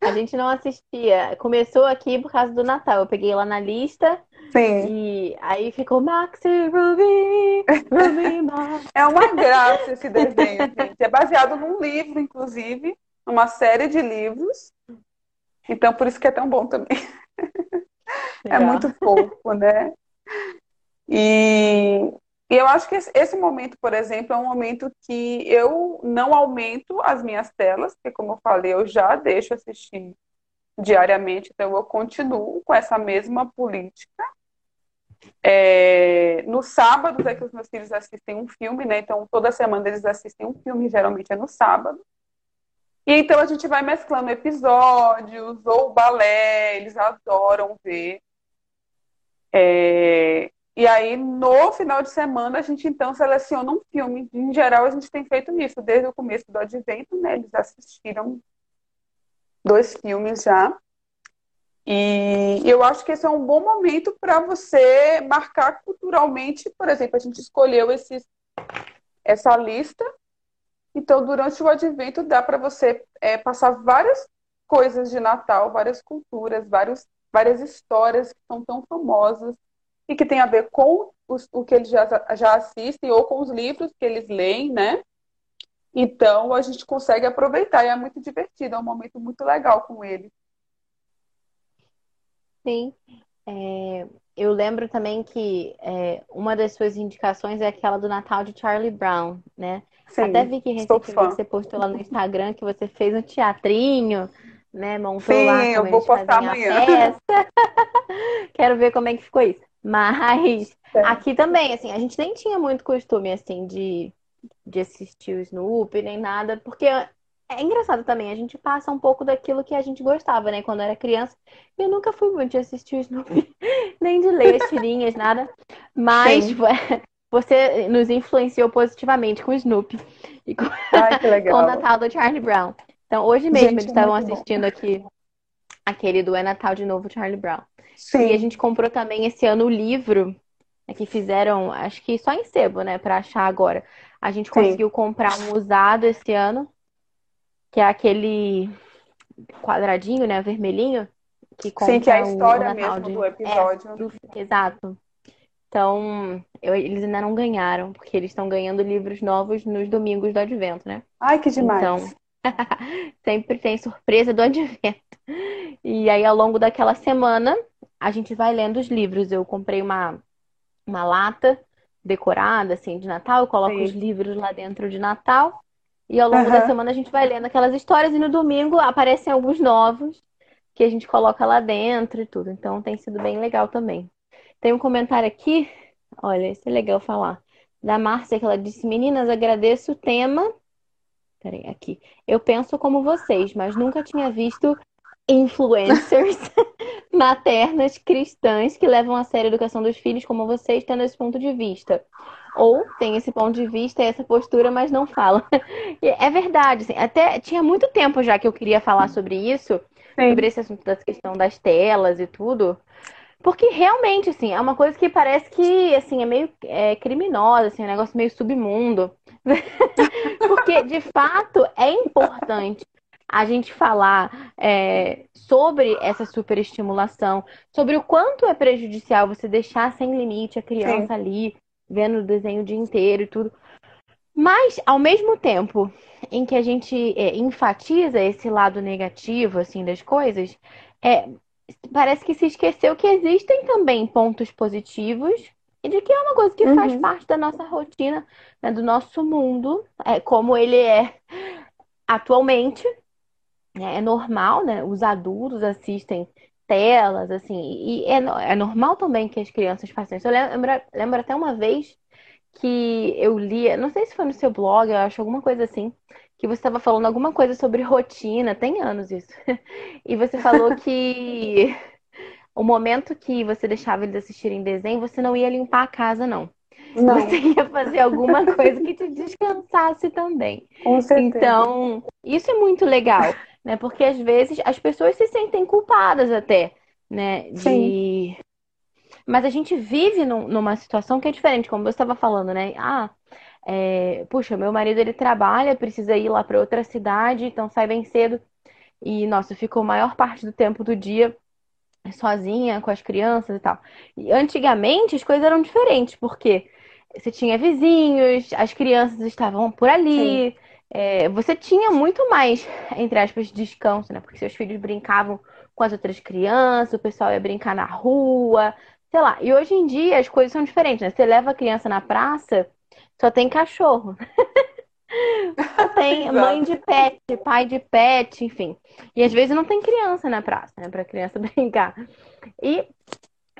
A gente não assistia. Começou aqui por causa do Natal. Eu peguei lá na lista Sim. E aí ficou Maxi Ruby, Ruby Max. É uma graça esse desenho, gente. É baseado num livro, inclusive, uma série de livros. Então, por isso que é tão bom também. É muito fofo, né? E, e eu acho que esse momento, por exemplo, é um momento que eu não aumento as minhas telas, porque, como eu falei, eu já deixo assistir diariamente, então eu continuo com essa mesma política. É, no sábado é que os meus filhos assistem um filme, né? Então toda semana eles assistem um filme, geralmente é no sábado. E então a gente vai mesclando episódios ou balé, eles adoram ver. É... E aí, no final de semana, a gente então seleciona um filme. Em geral, a gente tem feito isso desde o começo do advento, né? Eles assistiram dois filmes já. E eu acho que esse é um bom momento para você marcar culturalmente. Por exemplo, a gente escolheu esses, essa lista então, durante o advento, dá para você é, passar várias coisas de Natal, várias culturas, vários, várias histórias que são tão famosas e que tem a ver com os, o que eles já, já assistem ou com os livros que eles leem, né? Então, a gente consegue aproveitar e é muito divertido, é um momento muito legal com ele. Sim. É, eu lembro também que é, uma das suas indicações é aquela do Natal de Charlie Brown, né? Sim, Até vi que recentemente você postou lá no Instagram que você fez um teatrinho, né? Montou Sim, lá eu vou postar amanhã. Quero ver como é que ficou isso. Mas é. aqui também, assim, a gente nem tinha muito costume, assim, de, de assistir o Snoopy, nem nada, porque é engraçado também, a gente passa um pouco daquilo que a gente gostava, né? Quando era criança. Eu nunca fui muito de assistir o Snoopy, nem de ler as tirinhas, nada. Mas Sim. você nos influenciou positivamente com o Snoopy e com, Ai, com o Natal do Charlie Brown. Então, hoje mesmo gente, eles estavam assistindo bom. aqui aquele do É Natal de Novo, Charlie Brown. Sim. E a gente comprou também esse ano o livro né, que fizeram, acho que só em sebo, né, para achar agora. A gente Sim. conseguiu comprar um usado esse ano, que é aquele quadradinho, né, vermelhinho, que conta Sim, que é a história mesmo de... do episódio. É, do... Exato. Então, eu, eles ainda não ganharam, porque eles estão ganhando livros novos nos domingos do advento, né? Ai, que demais! Então, sempre tem surpresa do advento. E aí, ao longo daquela semana, a gente vai lendo os livros. Eu comprei uma, uma lata decorada, assim, de Natal. Eu coloco Sim. os livros lá dentro de Natal. E ao longo uhum. da semana a gente vai lendo aquelas histórias. E no domingo aparecem alguns novos que a gente coloca lá dentro e tudo. Então, tem sido bem legal também. Tem um comentário aqui, olha, isso é legal falar. Da Márcia, que ela disse: Meninas, agradeço o tema. Peraí, aqui. Eu penso como vocês, mas nunca tinha visto influencers maternas cristãs que levam a sério a educação dos filhos como vocês, tendo esse ponto de vista. Ou tem esse ponto de vista e essa postura, mas não falam. é verdade, assim, até tinha muito tempo já que eu queria falar sobre isso, Sim. sobre esse assunto da questão das telas e tudo. Porque realmente, assim, é uma coisa que parece que, assim, é meio é, criminosa, assim, é um negócio meio submundo. Porque, de fato, é importante a gente falar é, sobre essa superestimulação, sobre o quanto é prejudicial você deixar sem limite a criança Sim. ali, vendo o desenho o dia inteiro e tudo. Mas, ao mesmo tempo em que a gente é, enfatiza esse lado negativo, assim, das coisas, é, parece que se esqueceu que existem também pontos positivos e de que é uma coisa que uhum. faz parte da nossa rotina, né, do nosso mundo, é como ele é atualmente. Né, é normal, né? Os adultos assistem telas, assim, e é, é normal também que as crianças façam isso. Eu lembro, lembro até uma vez que eu li, não sei se foi no seu blog, eu acho alguma coisa assim, que você estava falando alguma coisa sobre rotina, tem anos isso. E você falou que o momento que você deixava eles assistirem desenho, você não ia limpar a casa, não. Não. Você ia fazer alguma coisa que te descansasse também. Com certeza. Então, isso é muito legal, né? Porque às vezes as pessoas se sentem culpadas até, né? De. Sim. Mas a gente vive num, numa situação que é diferente, como você estava falando, né? Ah, é, puxa, meu marido ele trabalha, precisa ir lá para outra cidade, então sai bem cedo. E, nossa, ficou a maior parte do tempo do dia sozinha com as crianças e tal. E antigamente as coisas eram diferentes, porque você tinha vizinhos, as crianças estavam por ali, é, você tinha muito mais, entre aspas, descanso, né? Porque seus filhos brincavam com as outras crianças, o pessoal ia brincar na rua, sei lá. E hoje em dia as coisas são diferentes, né? Você leva a criança na praça, só tem cachorro. só tem mãe de pet, pai de pet, enfim. E às vezes não tem criança na praça, né? Pra criança brincar. E,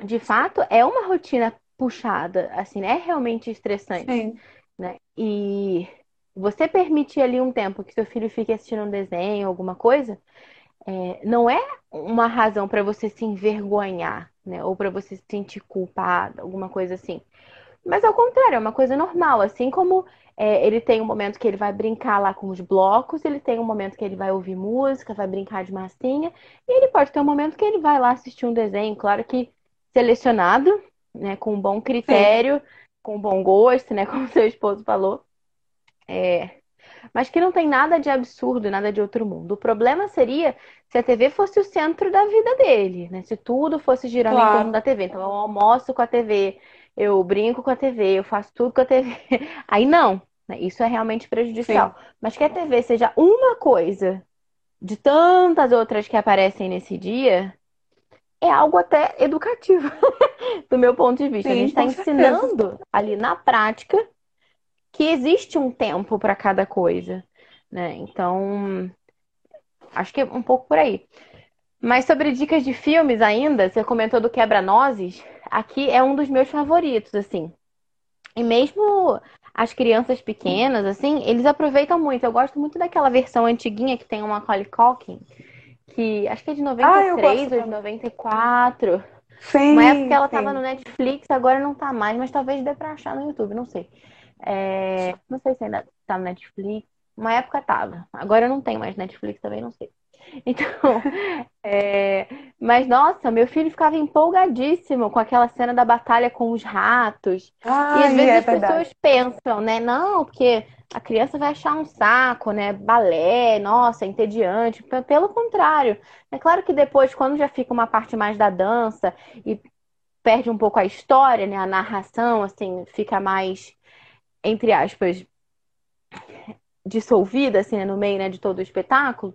de fato, é uma rotina puxada, assim, né? é realmente estressante. Sim. Né? E você permitir ali um tempo que seu filho fique assistindo um desenho, alguma coisa, é, não é uma razão para você se envergonhar, né? Ou para você se sentir culpada, alguma coisa assim. Mas ao contrário, é uma coisa normal. Assim como é, ele tem um momento que ele vai brincar lá com os blocos, ele tem um momento que ele vai ouvir música, vai brincar de massinha, e ele pode ter um momento que ele vai lá assistir um desenho, claro que selecionado, né? Com um bom critério, Sim. com bom gosto, né? Como seu esposo falou. É, mas que não tem nada de absurdo, nada de outro mundo. O problema seria se a TV fosse o centro da vida dele, né? Se tudo fosse girando claro. em torno da TV. Então eu almoço com a TV, eu brinco com a TV, eu faço tudo com a TV. Aí não, né? Isso é realmente prejudicial. Sim. Mas que a TV seja uma coisa de tantas outras que aparecem nesse dia, é algo até educativo, do meu ponto de vista. Sim, a gente está ensinando ali na prática que existe um tempo para cada coisa, né? Então, acho que é um pouco por aí. Mas sobre dicas de filmes ainda, você comentou do Quebra-Nozes, aqui é um dos meus favoritos, assim. E mesmo as crianças pequenas, assim, eles aproveitam muito. Eu gosto muito daquela versão antiguinha que tem uma Macaulay Culkin, que acho que é de 93 ah, ou de 94. Sim, Uma época que ela sim. tava no Netflix, agora não tá mais, mas talvez dê pra achar no YouTube, não sei. É, não sei se ainda tá no Netflix. Uma época tava. Agora eu não tenho mais Netflix também, não sei. Então, é... mas nossa, meu filho ficava empolgadíssimo com aquela cena da batalha com os ratos. Ai, e às vezes é as verdade. pessoas pensam, né? Não, porque a criança vai achar um saco, né? Balé, nossa, entediante. Pelo contrário. É claro que depois, quando já fica uma parte mais da dança e perde um pouco a história, né? A narração, assim, fica mais entre aspas, dissolvida, assim, né, no meio, né, de todo o espetáculo.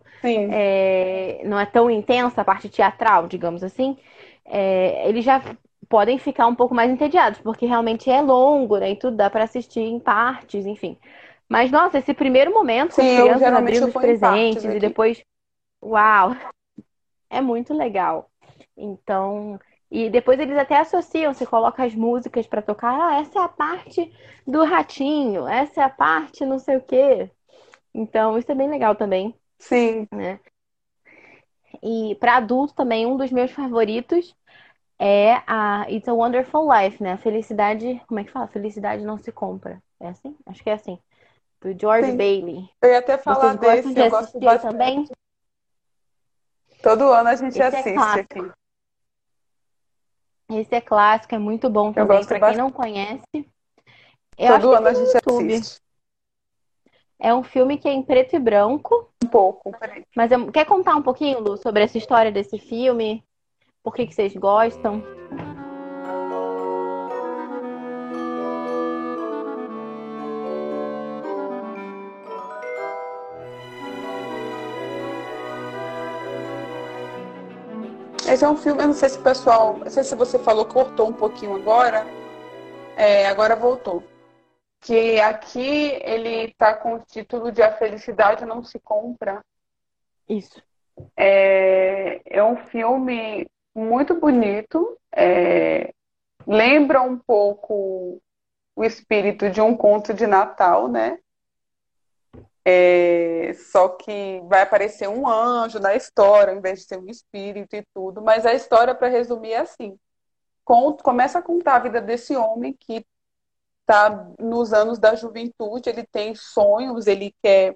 É, não é tão intensa a parte teatral, digamos assim. É, eles já podem ficar um pouco mais entediados, porque realmente é longo, né, e tudo dá para assistir em partes, enfim. Mas, nossa, esse primeiro momento, Sim, com crianças abrindo os presentes e depois... Uau! É muito legal. Então, e depois eles até associam, você coloca as músicas para tocar, ah, essa é a parte do ratinho, essa é a parte não sei o quê. Então, isso é bem legal também. Sim. Né? E para adulto também, um dos meus favoritos é a It's a Wonderful Life, né? Felicidade, como é que fala? Felicidade não se compra. É assim? Acho que é assim. Do George Sim. Bailey. Eu ia até falar Vocês desse, de eu gosto bastante. também. Todo ano a gente Esse é assiste é aqui. Esse é clássico, é muito bom também. Para quem não conhece, eu Todo ano a gente YouTube. assiste. É um filme que é em preto e branco. Um pouco. Mas quer contar um pouquinho, Lu, sobre essa história desse filme? Por que, que vocês gostam? Esse é um filme, eu não sei se o pessoal, não sei se você falou, cortou um pouquinho agora, é, agora voltou. Que aqui ele está com o título de A Felicidade Não Se Compra. Isso. É, é um filme muito bonito, é, lembra um pouco o espírito de um conto de Natal, né? É, só que vai aparecer um anjo na história, ao invés de ser um espírito e tudo. Mas a história, para resumir, é assim: começa a contar a vida desse homem que está nos anos da juventude, ele tem sonhos, ele quer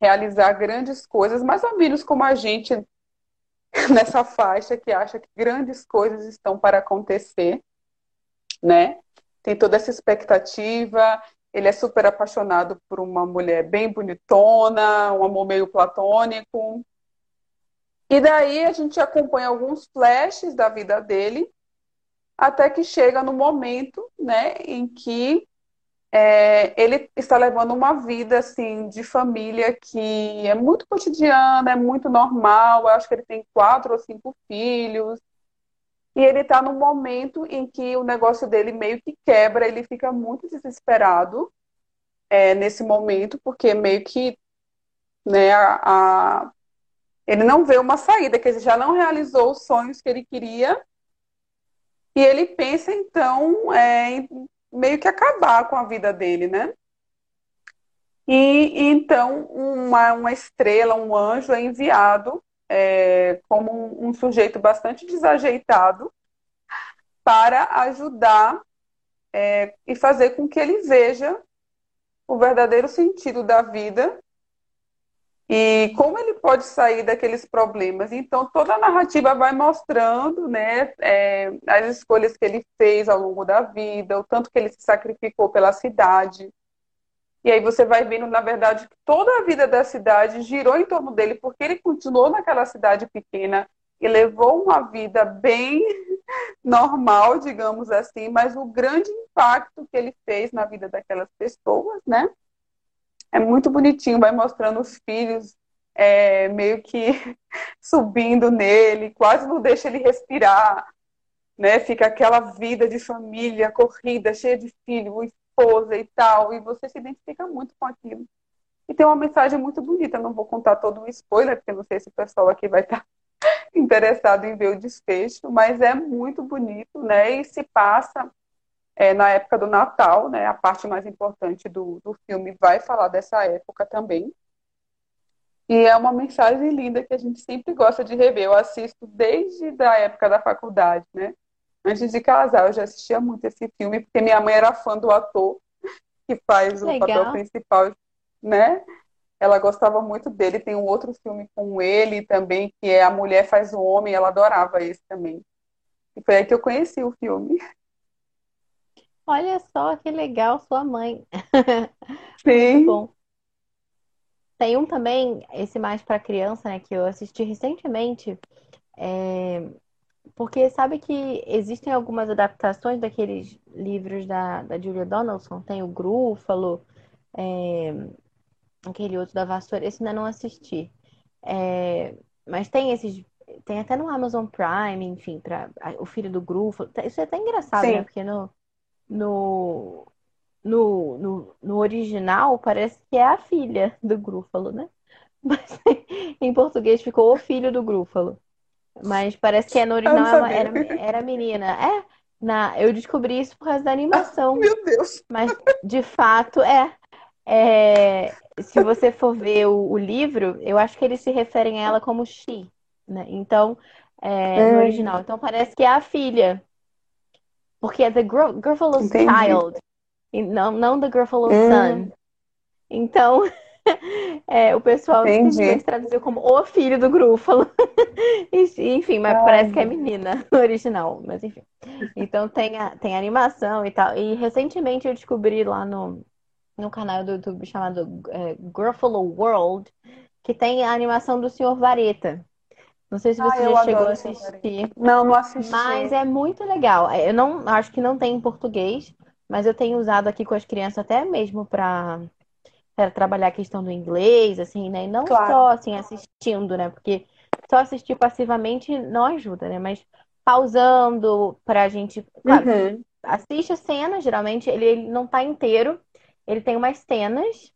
realizar grandes coisas, mais ou menos como a gente nessa faixa que acha que grandes coisas estão para acontecer, né? Tem toda essa expectativa, ele é super apaixonado por uma mulher bem bonitona, um amor meio platônico. E daí a gente acompanha alguns flashes da vida dele, até que chega no momento, né, em que é, ele está levando uma vida assim de família que é muito cotidiana, é muito normal. Eu acho que ele tem quatro ou cinco filhos. E ele está num momento em que o negócio dele meio que quebra, ele fica muito desesperado é, nesse momento, porque meio que né, a, a, ele não vê uma saída, que ele já não realizou os sonhos que ele queria. E ele pensa, então, é, em meio que acabar com a vida dele, né? E, e então uma, uma estrela, um anjo é enviado é, como um, um sujeito bastante desajeitado para ajudar é, e fazer com que ele veja o verdadeiro sentido da vida e como ele pode sair daqueles problemas. Então, toda a narrativa vai mostrando né, é, as escolhas que ele fez ao longo da vida, o tanto que ele se sacrificou pela cidade. E aí você vai vendo, na verdade, que toda a vida da cidade girou em torno dele, porque ele continuou naquela cidade pequena e levou uma vida bem normal, digamos assim, mas o grande impacto que ele fez na vida daquelas pessoas, né? É muito bonitinho, vai mostrando os filhos é, meio que subindo nele, quase não deixa ele respirar, né? Fica aquela vida de família, corrida, cheia de filho, esposa e tal, e você se identifica muito com aquilo. E tem uma mensagem muito bonita, não vou contar todo o spoiler, porque não sei se o pessoal aqui vai estar interessado em ver o desfecho, mas é muito bonito, né? E se passa é, na época do Natal, né? A parte mais importante do, do filme vai falar dessa época também. E é uma mensagem linda que a gente sempre gosta de rever. Eu assisto desde a época da faculdade, né? Antes de casar, eu já assistia muito esse filme, porque minha mãe era fã do ator que faz o Legal. papel principal, né? Ela gostava muito dele. Tem um outro filme com ele também, que é A Mulher Faz o Homem. Ela adorava esse também. E foi aí que eu conheci o filme. Olha só que legal sua mãe. Sim. Muito bom. Tem um também, esse mais para criança, né, que eu assisti recentemente. É... Porque sabe que existem algumas adaptações daqueles livros da, da Julia Donaldson? Tem o Grúfalo, é... aquele outro da Vassoura. Esse ainda não assisti. É... Mas tem esses. Tem até no Amazon Prime, enfim, para o filho do Grúfalo. Isso é até engraçado, né? Sim. né? Porque no, no, no, no, no original parece que é a filha do Grúfalo, né? Mas em português ficou o filho do Grúfalo. Mas parece que é no original era, era menina. É, na, eu descobri isso por causa da animação. meu Deus! Mas de fato é. é se você for ver o, o, livro, eu acho que eles se referem a ela como She, né? Então, é, é. no original. Então parece que é a filha. Porque é The Gruffalo Child, não, não The Gruffalo hum. Son. Então, é, o pessoal Entendi. simplesmente traduziu como o filho do Grúfalo. enfim, mas Ai. parece que é menina no original, mas enfim. Então tem, a, tem animação e tal. E recentemente eu descobri lá no, no canal do YouTube chamado é, Gruffalo World que tem a animação do Senhor Vareta. Não sei se você ah, já chegou a assistir. Não, não assisti. Mas é muito legal. Eu não acho que não tem em português, mas eu tenho usado aqui com as crianças até mesmo para para trabalhar a questão do inglês, assim, né? E não claro. só assim assistindo, né? Porque só assistir passivamente não ajuda, né? Mas pausando para a gente, claro, uhum. assiste a cena, geralmente ele, ele não tá inteiro, ele tem umas cenas,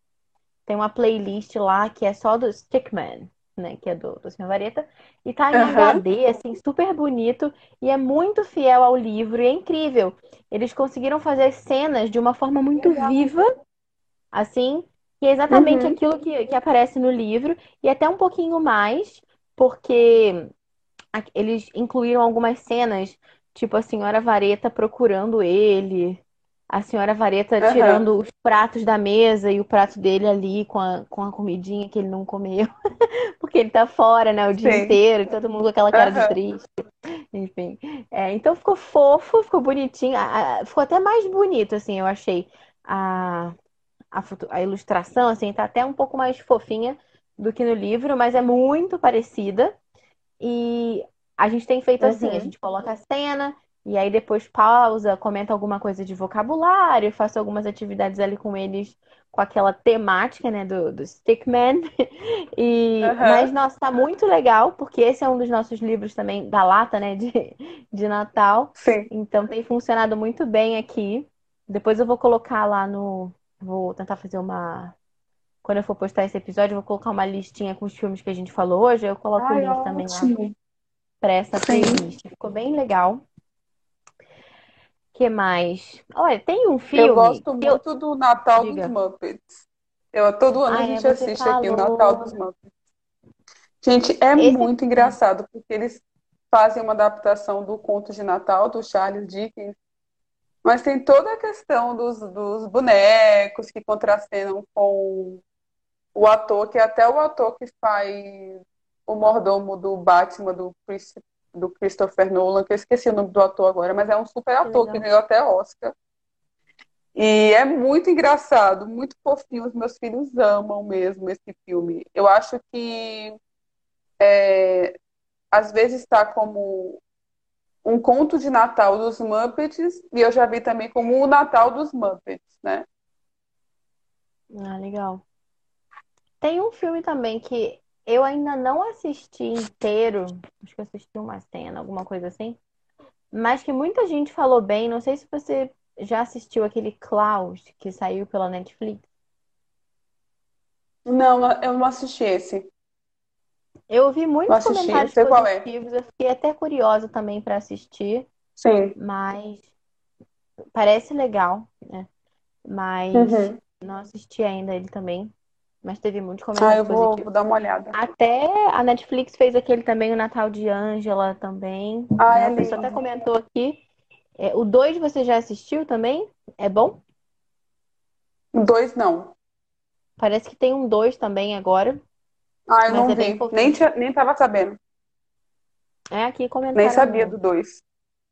tem uma playlist lá que é só do Stickman né? Que é do, do Senhor Vareta. E tá em uhum. HD, assim, super bonito. E é muito fiel ao livro. E é incrível. Eles conseguiram fazer as cenas de uma forma muito Legal. viva. Assim. Que é exatamente uhum. aquilo que, que aparece no livro. E até um pouquinho mais. Porque eles incluíram algumas cenas. Tipo a senhora Vareta procurando ele a senhora Vareta uhum. tirando os pratos da mesa e o prato dele ali com a, com a comidinha que ele não comeu. Porque ele tá fora, né, o dia Sim. inteiro, e todo mundo com aquela cara uhum. de triste. Enfim. É, então ficou fofo, ficou bonitinho. A, a, ficou até mais bonito, assim, eu achei. A, a, a ilustração, assim, tá até um pouco mais fofinha do que no livro, mas é muito parecida. E a gente tem feito assim, a Uhum. gente coloca a cena e aí depois pausa, comenta alguma coisa de vocabulário, faço algumas atividades ali com eles com aquela temática, né, do, do Stickman. E, mas, Aham. nossa, tá muito legal, porque esse é um dos nossos livros também da lata, né, de, de Natal. Sim. Então tem funcionado muito bem aqui. Depois eu vou colocar lá no. Vou tentar fazer uma. Quando eu for postar esse episódio, eu vou colocar uma listinha com os filmes que a gente falou hoje. Eu coloco o Ai, link também lá ótimo. para essa Sim. playlist. Ficou bem legal. Que mais? Olha, tem um Eu filme gosto que eu. muito do Natal dos Diga. Muppets. Eu, todo ano a Ah, é, gente assiste aqui o Natal falou. dos Muppets. Gente, é Esse muito engraçado, porque eles fazem uma adaptação do conto de Natal do Charles Dickens, mas tem toda a questão dos, dos bonecos que contracenam com o ator, que é até o ator que faz o mordomo do Batman, do, Chris- do Christopher Nolan, que eu esqueci o nome do ator agora, mas é um super ator que ganhou até Oscar. E é muito engraçado, muito fofinho. Os meus filhos amam mesmo esse filme. Eu acho que às vezes está como um conto de Natal dos Muppets, e eu já vi também como o Natal dos Muppets, né? Ah, legal. Tem um filme também que eu ainda não assisti inteiro. Acho que assisti uma cena, alguma coisa assim. Mas que muita gente falou bem. Não sei se você já assistiu aquele Klaus que saiu pela Netflix. Não, eu não assisti esse. Eu ouvi muitos assisti, comentários é. positivos. Eu fiquei até curiosa também para assistir. Sim. Mas parece legal, né? Mas Uhum. não assisti ainda ele também. Mas teve muitos Ah, comentários eu vou, vou dar uma olhada. Até a Netflix fez aquele também, o Natal de Ângela também. Ah, né? é O pessoal até comentou aqui. É, o 2 você já assistiu também? É bom? Dois não. Parece que tem um 2 também agora, Ah, eu não é vi. Nem tinha, nem tava sabendo. É, aqui Nem comentaram sabia no... do dois.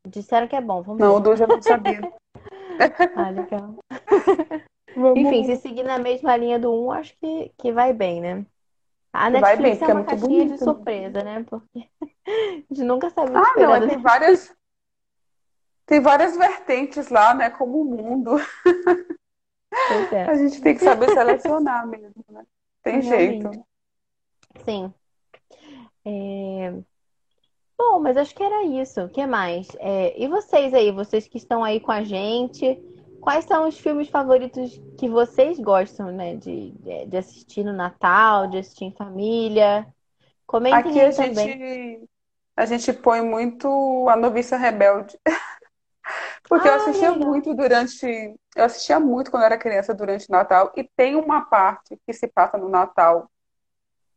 Disseram que é bom, vamos Não, o ver. dois eu não sabia. Ah, legal. Vamos Enfim, se seguir na mesma linha do 1, acho que, que vai bem, né? A Vai bem, Netflix é é uma muito caixinha de bonito. surpresa, né? Porque a gente nunca sabe o que Ah, não, esperar é, tem várias, tem várias vertentes lá, né? Como o mundo. É, A gente tem que saber selecionar mesmo, né? Tem jeito. realmente. Sim. É, Bom, mas acho que era isso. O que mais? É, E vocês aí, vocês que estão aí com a gente, quais são os filmes favoritos que vocês gostam, né, de, de de assistir no Natal, de assistir em família? Comentem Aqui a também. gente, a gente põe muito a Noviça Rebelde. Porque eu Ah, que assistia legal. muito durante. Eu assistia muito quando era criança durante o Natal. E tem uma parte que se passa no Natal.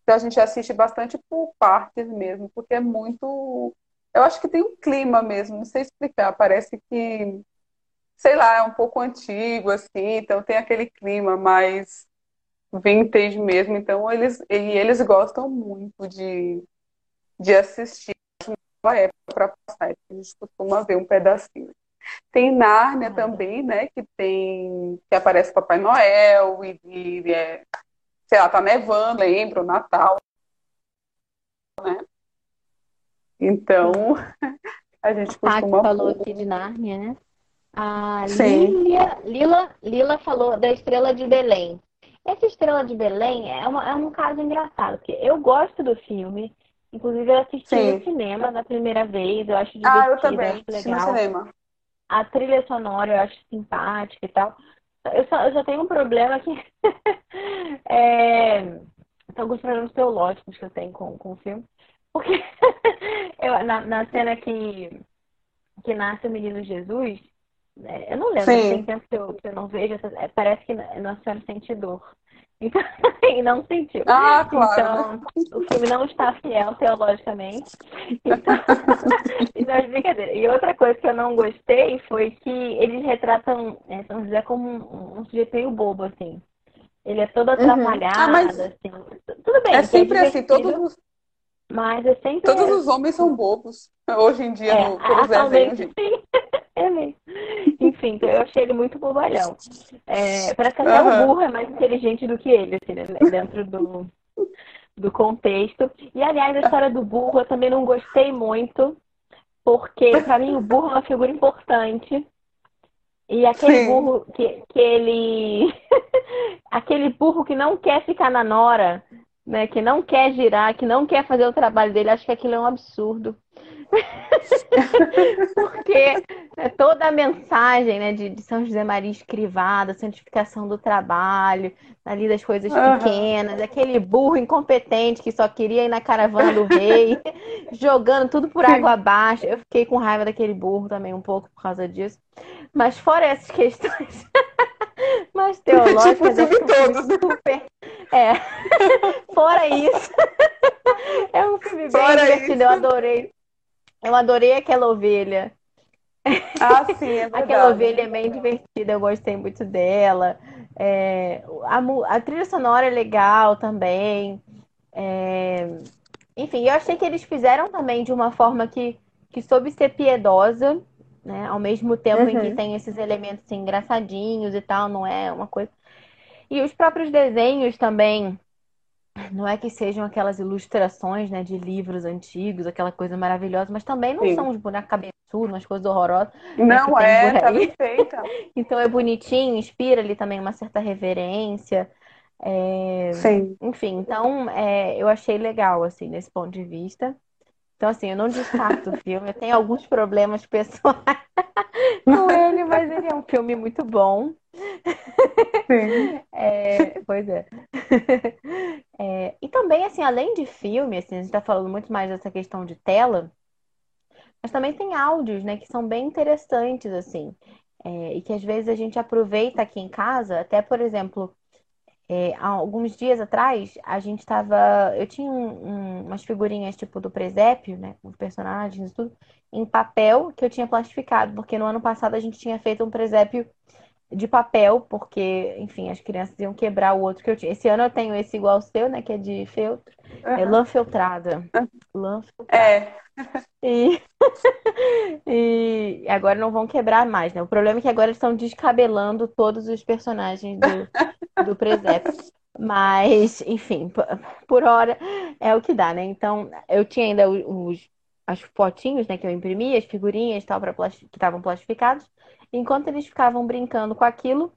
Então a gente assiste bastante por partes mesmo, porque é muito. Eu acho que tem um clima mesmo, não sei explicar. Parece que, sei lá, é um pouco antigo, assim, então tem aquele clima mais vintage mesmo. Então eles, e eles gostam muito de, de assistir naquela época para passar. A gente costuma ver um pedacinho. Tem Nárnia Ah, legal. também, né? Que tem, que aparece Papai Noel e, e é, sei lá, tá nevando, lembra, o Natal, né? Então, a gente costuma falou pôr. aqui de Nárnia, né? A. Lilia, Lila, Lila falou da Estrela de Belém. Essa Estrela de Belém é, uma- é um caso engraçado, porque eu gosto do filme. Inclusive, eu assisti no Sim. cinema na primeira vez, eu acho Ah, eu divertido, também, acho assisti no legal. cinema. A trilha sonora eu acho simpática e tal. Eu só, eu só tenho um problema que é, são alguns problemas teológicos que eu tenho com, com o filme. Porque eu, na, na cena que, que nasce o menino Jesus, eu não lembro, tem tempo que eu, que eu não vejo, é, parece que Nossa Senhora sente dor. Então, e não sentiu. Ah, claro? Então, o filme não está fiel teologicamente. Então, isso é brincadeira. E outra coisa que eu não gostei foi que eles retratam é, São José como um, um sujeito meio bobo, assim. Ele é todo Uhum. Ah, atrapalhado, mas assim. Tudo bem, é que é sempre assim, todos os, mas é sempre. todos os homens são bobos hoje em dia É, no, pelos desenhos, sim. Mesmo. Enfim, então eu achei ele muito bobalhão. É, parece que até o Aham. burro é mais inteligente do que ele, assim, né, dentro do, do contexto. E, aliás, a história do burro eu também não gostei muito, porque, para mim, o burro é uma figura importante. E aquele Sim. burro que, que ele. aquele burro que não quer ficar na nora, né? Que não quer girar, que não quer fazer o trabalho dele, acho que aquilo é um absurdo. Porque é toda a mensagem né, de, de, São José Maria escrivada, santificação do trabalho, ali das coisas uhum. pequenas, aquele burro incompetente que só queria ir na caravana do rei, jogando tudo por água abaixo. Eu fiquei com raiva daquele burro também um pouco por causa disso. Mas fora essas questões mais teológicas, tipo, todos. super. É. fora isso. é um filme bem fora divertido, isso. eu adorei. Eu adorei aquela ovelha. Ah, sim, é verdade. Aquela ovelha é bem divertida, eu gostei muito dela. É, a, a, trilha sonora é legal também. É, enfim, eu achei que eles fizeram também de uma forma que, que soube ser piedosa, né? Ao mesmo tempo uhum. em que uhum. tem esses elementos assim, engraçadinhos e tal, não é uma coisa. E os próprios desenhos também não é que sejam aquelas ilustrações, né, de livros antigos, aquela coisa maravilhosa, mas também não Sim. são os bonecos cabeçudos, umas coisas horrorosas. Né, não é, tá bem feita. então é bonitinho, inspira ali também uma certa reverência. É... Sim. Enfim, então é, eu achei legal, assim, nesse ponto de vista. Então, assim, eu não descarto o filme. Eu tenho alguns problemas pessoais com ele, mas ele é um filme muito bom. É, pois é. é. E também, assim, além de filme, assim, a gente está falando muito mais dessa questão de tela, mas também tem áudios, né, que são bem interessantes, assim. É, e que às vezes a gente aproveita aqui em casa, até, por exemplo, é, há alguns dias atrás, a gente estava. Eu tinha um, um, umas figurinhas tipo do presépio, né? Com os personagens e tudo, em papel que eu tinha plastificado, porque no ano passado a gente tinha feito um presépio de papel, porque, enfim, as crianças iam quebrar o outro que eu tinha. Esse ano eu tenho esse igual ao seu, né? Que é de feltro. Uhum. É lã feltrada. Lã feltrada. É. E... e agora não vão quebrar mais, né? O problema é que agora estão descabelando todos os personagens do, do presépio. Mas, enfim, por hora é o que dá, né? Então, eu tinha ainda os, as fotinhos, né, que eu imprimi, as figurinhas tal, pra plasti que estavam plastificados. Enquanto eles ficavam brincando com aquilo,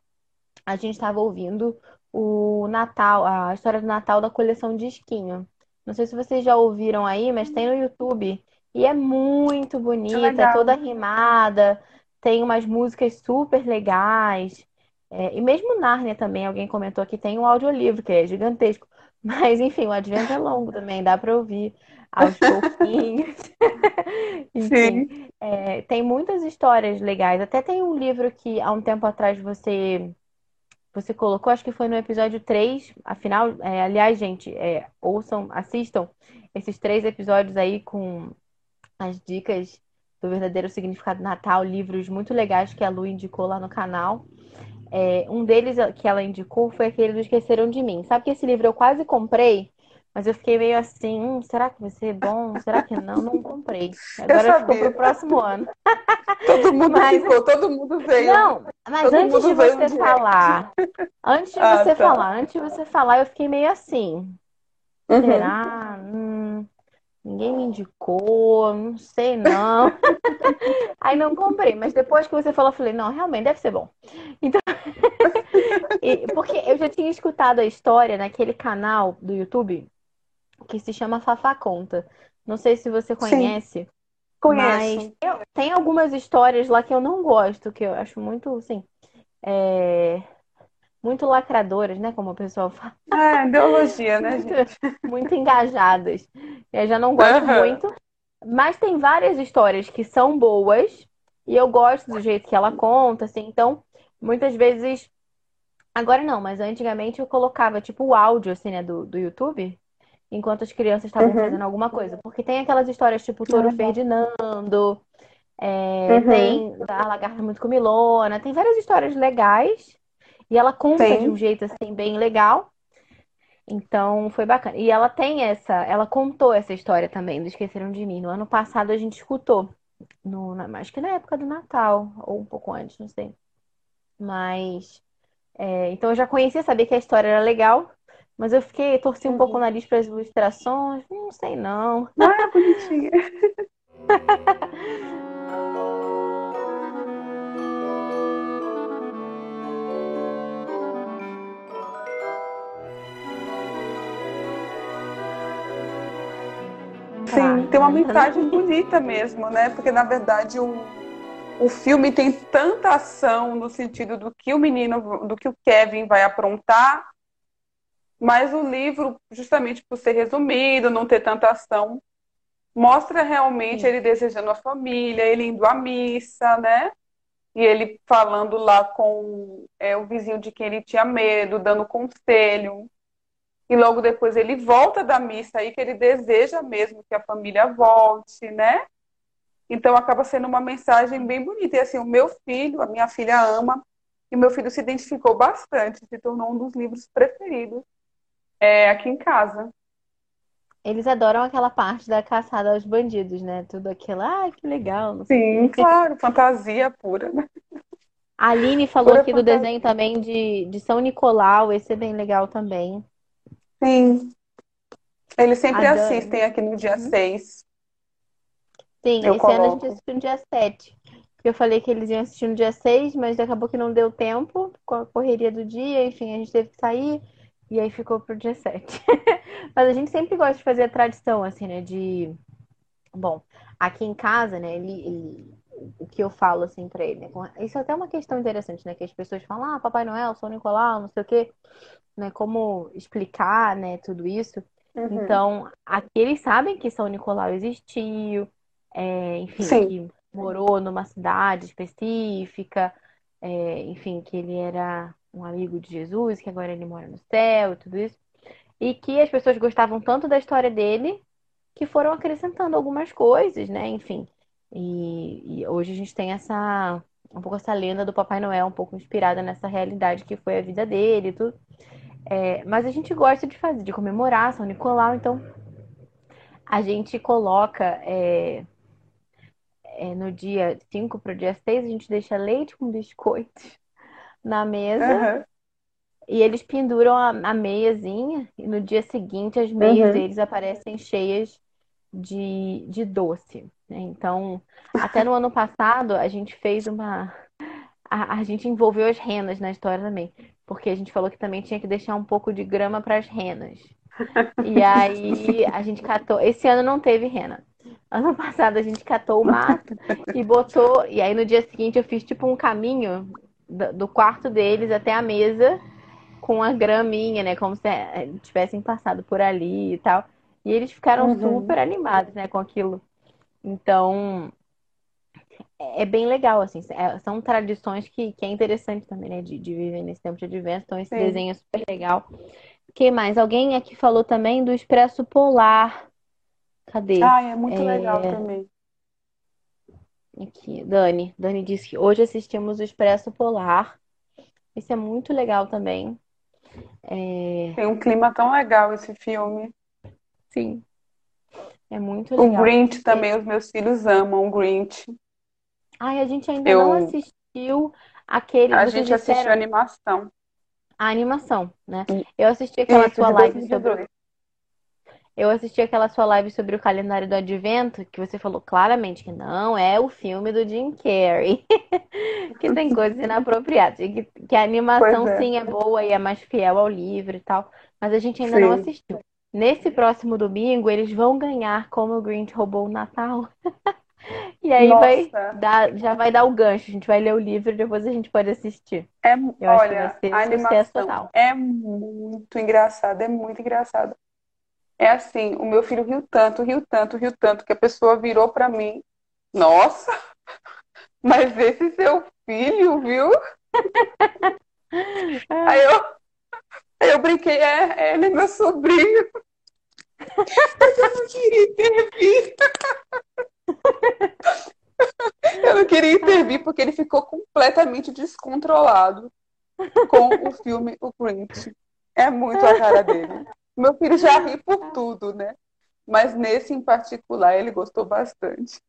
a gente estava ouvindo o Natal, a história do Natal da coleção Disquinho. Não sei se vocês já ouviram aí, mas tem no YouTube. E é muito bonita, é toda rimada, tem umas músicas super legais. É, e mesmo Nárnia também, alguém comentou que tem um audiolivro, que é gigantesco. Mas, enfim, o advento é longo também, dá para ouvir aos pouquinhos. Enfim, é, tem muitas histórias legais. Até tem um livro que há um tempo atrás você você colocou, acho que foi no episódio 3, afinal, é, aliás, gente, é, ouçam, assistam esses três episódios aí com as dicas do verdadeiro significado do Natal, livros muito legais que a Lu indicou lá no canal. É, um deles que ela indicou foi aquele do Esqueceram de Mim. Sabe que esse livro eu quase comprei, mas eu fiquei meio assim, hum, será que vai ser bom? Será que não? Não comprei. Agora ficou pro próximo ano. Todo mundo mas... ficou, todo mundo veio. Não, mas todo antes de você falar, antes de ah, você tá. falar, antes de você falar, eu fiquei meio assim. Uhum. Será? Hum, ninguém me indicou, não sei não. Aí não comprei, mas depois que você falou, eu falei, não, realmente deve ser bom. Então, porque eu já tinha escutado a história naquele canal do YouTube que se chama Fafá Conta. Não sei se você conhece. Sim. Conheço. Mas tem algumas histórias lá que eu não gosto, que eu acho muito, assim, é... muito lacradoras, né? Como o pessoal fala. É, ideologia, né, gente? muito engajadas. Eu já não gosto uhum. muito. Mas tem várias histórias que são boas e eu gosto do jeito que ela conta, assim. Então, muitas vezes. Agora não, mas antigamente eu colocava, tipo, o áudio, assim, né, do, do YouTube enquanto as crianças estavam uhum. fazendo alguma coisa. Porque tem aquelas histórias tipo Toro uhum. Ferdinando, é, uhum. tem a Lagarta Muito Comilona, tem várias histórias legais. E ela conta Sim. de um jeito assim bem legal. Então foi bacana. E ela tem essa, ela contou essa história também do Esqueceram de Mim. No ano passado a gente escutou. No, na, acho que na época do Natal, ou um pouco antes, não sei. Mas. É, então eu já conhecia, sabia que a história era legal. Mas eu fiquei, torci um pouco o nariz para as ilustrações. Não sei não. Ah, bonitinha. Sim, tem uma mensagem bonita mesmo, né? Porque na verdade o, o filme tem tanta ação no sentido do que o menino, do que o Kevin vai aprontar, mas o livro, justamente por ser resumido, não ter tanta ação, mostra realmente Sim. ele desejando a família, ele indo à missa, né? E ele falando lá com é, o vizinho de quem ele tinha medo, dando conselho. E logo depois ele volta da missa aí que ele deseja mesmo que a família volte, né? Então acaba sendo uma mensagem bem bonita. E assim, o meu filho, a minha filha ama, e meu filho se identificou bastante, se tornou um dos livros preferidos é, aqui em casa. Eles adoram aquela parte da caçada aos bandidos, né? Tudo aquilo, ah, que legal. não sei Sim, quê. claro, fantasia pura, né? A Aline falou Pura aqui do fantasia. desenho também de, de São Nicolau, esse é bem legal também. Sim. Eles sempre A Dani. assistem aqui no dia 6. Sim, Eu esse ano a coloco. gente assistiu no dia 7. Eu falei que eles iam assistir no dia 6, mas acabou que não deu tempo com a correria do dia, enfim, a gente teve que sair e aí ficou pro dia 7. Mas a gente sempre gosta de fazer a tradição, assim, né? De. Bom, aqui em casa, né? Ele, ele- o que eu falo, assim, pra ele, né? Isso é até uma questão interessante, né? Que as pessoas falam, ah, Papai Noel, São Nicolau, não sei o quê, né? Como explicar, né? Tudo isso. Uhum. Então, aqui eles sabem que São Nicolau existiu, é, enfim, Sim. que morou numa cidade específica, é, enfim, que ele era um amigo de Jesus, que agora ele mora no céu e tudo isso. E que as pessoas gostavam tanto da história dele que foram acrescentando algumas coisas, né? Enfim. E, e hoje a gente tem essa, um pouco essa lenda do Papai Noel, um pouco inspirada nessa realidade que foi a vida dele e tudo. É, mas a gente gosta de fazer, de comemorar São Nicolau, então a gente coloca é, é, no dia 5 para o dia 6, a gente deixa leite com biscoitos na mesa Aham. e eles penduram a, a meiazinha e no dia seguinte as meias Uhum. deles aparecem cheias de, de doce, né? Então, até no ano passado a gente fez uma. A, a gente envolveu as renas na história também, porque a gente falou que também tinha que deixar um pouco de grama para as renas. E aí a gente catou. Esse ano não teve rena. Ano passado a gente catou o mato e botou. E aí no dia seguinte eu fiz tipo um caminho do quarto deles até a mesa com a graminha, né? Como se eh, tivessem passado por ali e tal. E eles ficaram Uhum. super animados, né, com aquilo. Então, é é bem legal, assim. é- são tradições que, que é interessante também, né, de, de viver nesse tempo de advento. Então, esse Sim. desenho é super legal. O que mais? Alguém aqui falou também do Expresso Polar. Cadê? Ai, é muito É. legal também. Aqui, Dani. Dani disse que hoje assistimos o Expresso Polar. Isso é muito legal também. É, Tem um clima tão legal esse filme. sim. É muito O legal. Grinch também, os meus filhos amam o Grinch. Ai, a gente ainda Eu- não assistiu aquele. A gente assistiu a animação. a animação, né? Eu assisti aquela Isso, sua live sobre 2018. Eu assisti aquela sua live sobre o calendário do Advento, que você falou claramente que não é o filme do Jim Carrey, que tem coisas inapropriadas, que, que a animação é. sim é boa e é mais fiel ao livro e tal, mas a gente ainda não Sim. assistiu. Nesse próximo domingo, eles vão ganhar como o Grinch roubou o Natal. E aí vai Nossa, dar, já vai dar o gancho, a gente vai ler o livro e depois a gente pode assistir. é, Eu acho que olha, vai ser a animação total. é muito engraçada, é muito engraçada. É assim, o meu filho riu tanto, riu tanto, riu tanto, que a pessoa virou pra mim, nossa, mas esse seu filho, viu? Aí eu, aí eu brinquei, é, ele é meu sobrinho. Eu não queria intervir. Eu não queria intervir porque ele ficou completamente descontrolado com o filme O Grinch. É muito a cara dele. Meu filho já ri por tudo, né? Mas nesse em particular ele gostou bastante.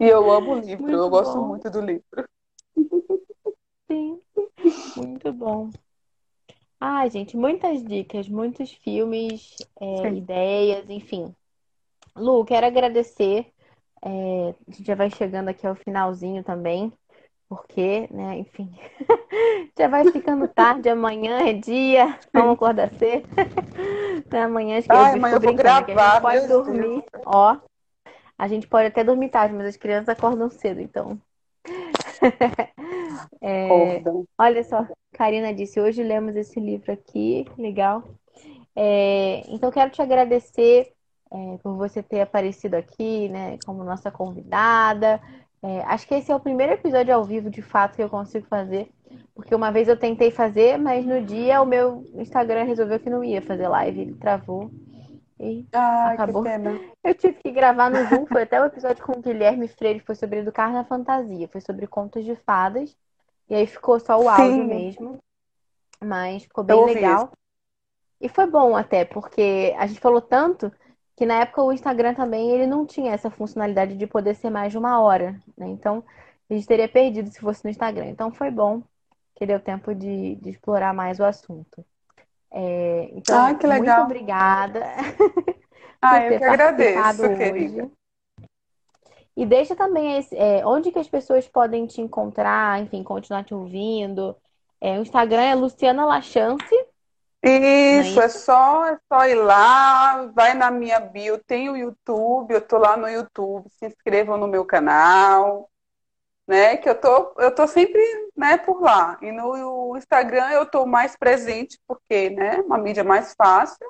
E eu amo o livro, eu Muito gosto bom. muito do livro. Sim, muito bom. Ai, gente, muitas dicas, muitos filmes, é, ideias, enfim. Lu, quero agradecer. É, a gente já vai chegando aqui ao finalzinho também, porque, né, enfim, já vai ficando tarde, amanhã é dia, vamos acordar cedo. Né, Amanhã Ai, crianças amanhã ficam eu vou brincando que a gente gravar, pode dormir, ó, a gente pode até dormir tarde, mas as crianças acordam cedo, então. É, Acordam. olha só, Karina disse, hoje lemos esse livro aqui, legal. É, então, quero te agradecer, é, por você ter aparecido aqui, né, como nossa convidada. É, acho que esse é o primeiro episódio ao vivo, de fato, que eu consigo fazer. Porque uma vez eu tentei fazer, mas no dia o meu Instagram resolveu que não ia fazer live. Ele travou e Ai, acabou. Eu tive que gravar no Zoom. Foi até o episódio com o Guilherme Freire, foi sobre educar na fantasia. Foi sobre contos de fadas. E aí ficou só o áudio Sim, mesmo. Mas ficou eu bem esse. legal. E foi bom até, porque a gente falou tanto que na época o Instagram também ele não tinha essa funcionalidade de poder ser mais de uma hora, né? Então a gente teria perdido se fosse no Instagram. Então foi bom que deu tempo de, de explorar mais o assunto. É, então, Ai, que muito legal. obrigada Ah, eu que agradeço, querida. E deixa também esse, é, onde que as pessoas podem te encontrar, enfim, continuar te ouvindo. É, o Instagram é Luciana Lachance, é Isso, é isso? só, é só ir lá, vai na minha bio, tem o YouTube, eu tô lá no YouTube, se inscrevam no meu canal, né? Que eu tô, eu tô sempre, né, por lá. E no Instagram eu tô mais presente porque, né, uma mídia mais fácil,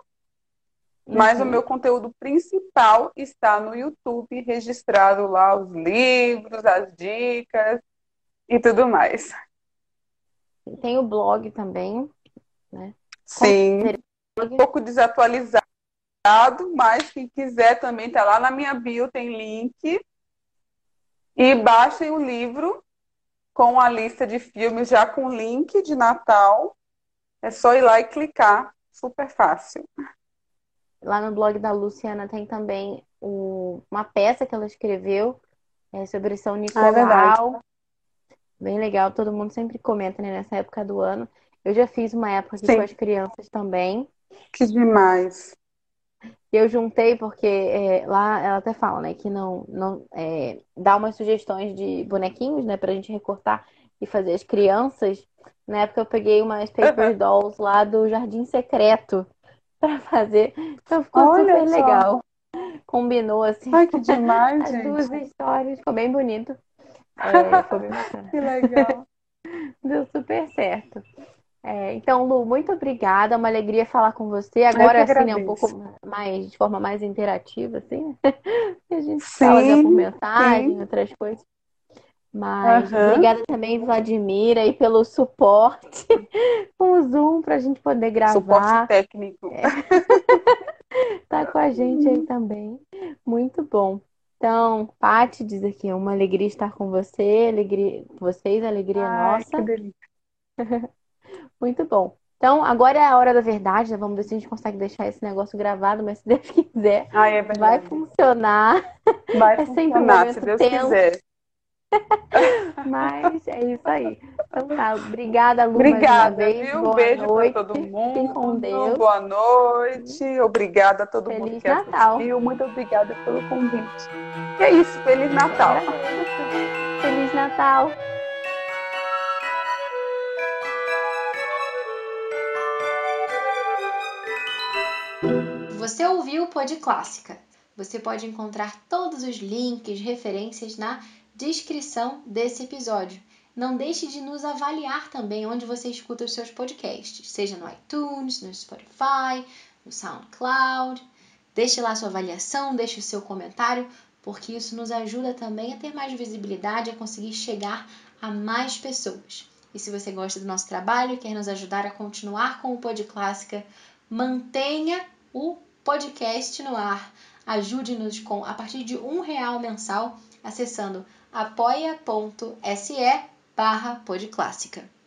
mas o Uhum. meu conteúdo principal está no YouTube, registrado lá os livros, as dicas e tudo mais. Tem o blog também, né? Sim, um pouco desatualizado, mas quem quiser também tá lá na minha bio, tem link. E baixem o livro com a lista de filmes já com link de Natal. É só ir lá e clicar. Super fácil. Lá no blog da Luciana tem também o- uma peça que ela escreveu é, sobre São Ah, é. Nicolau. Bem legal, todo mundo sempre comenta, né, nessa época do ano. Eu já fiz uma época aqui com Sim, as crianças também. que demais. E eu juntei porque é, lá ela até fala, né, que não, não é, dá umas sugestões de bonequinhos, né, pra gente recortar e fazer as crianças. Na época eu peguei umas paper dolls lá do Jardim Secreto pra fazer. Então ficou Olha super só. legal. Combinou assim Ai, que demais, as gente. duas histórias, ficou bem bonito. É, foi bem bacana. Que legal. Deu super certo. É, então, Lu, muito obrigada. É uma alegria falar com você. Que Agora, assim, né, um pouco mais, de forma mais interativa, assim. Que a gente fala já por Sim, mensagem, sim. outras coisas. Mas Aham. obrigada também, Vladimir, aí pelo suporte com o Zoom para a gente poder Suporte gravar. técnico. Tá com a gente aí também. Muito bom. Então, Paty diz aqui, uma alegria estar com você, alegria, vocês, alegria Ai, que nossa. delícia. Muito bom. Então, agora é a hora da verdade, né? Vamos ver se a gente consegue deixar esse negócio gravado, mas se Deus quiser, Ai, é vai funcionar. Vai É um funcionar, se Deus tenso, quiser. mas é isso aí. Então tá, obrigada, Lu, Obrigada, vez. viu? Boa Beijo para todo Fiquem com mundo. Deus. Boa noite. Obrigada a todo mundo Feliz que Natal. assistiu. Muito obrigada pelo convite. E é isso. Feliz Natal. Feliz Natal. Você ouviu o Pod Clássica. Você pode encontrar todos os links, referências na descrição desse episódio. Não deixe de nos avaliar também onde você escuta os seus podcasts, seja no iTunes, no Spotify, no SoundCloud. Deixe lá sua avaliação, deixe o seu comentário, porque isso nos ajuda também a ter mais visibilidade, a conseguir chegar a mais pessoas. E se você gosta do nosso trabalho e quer nos ajudar a continuar com o Pod Clássica, mantenha o podcast no ar. Ajude-nos com a partir de um real mensal acessando apoia.se barra podclássica.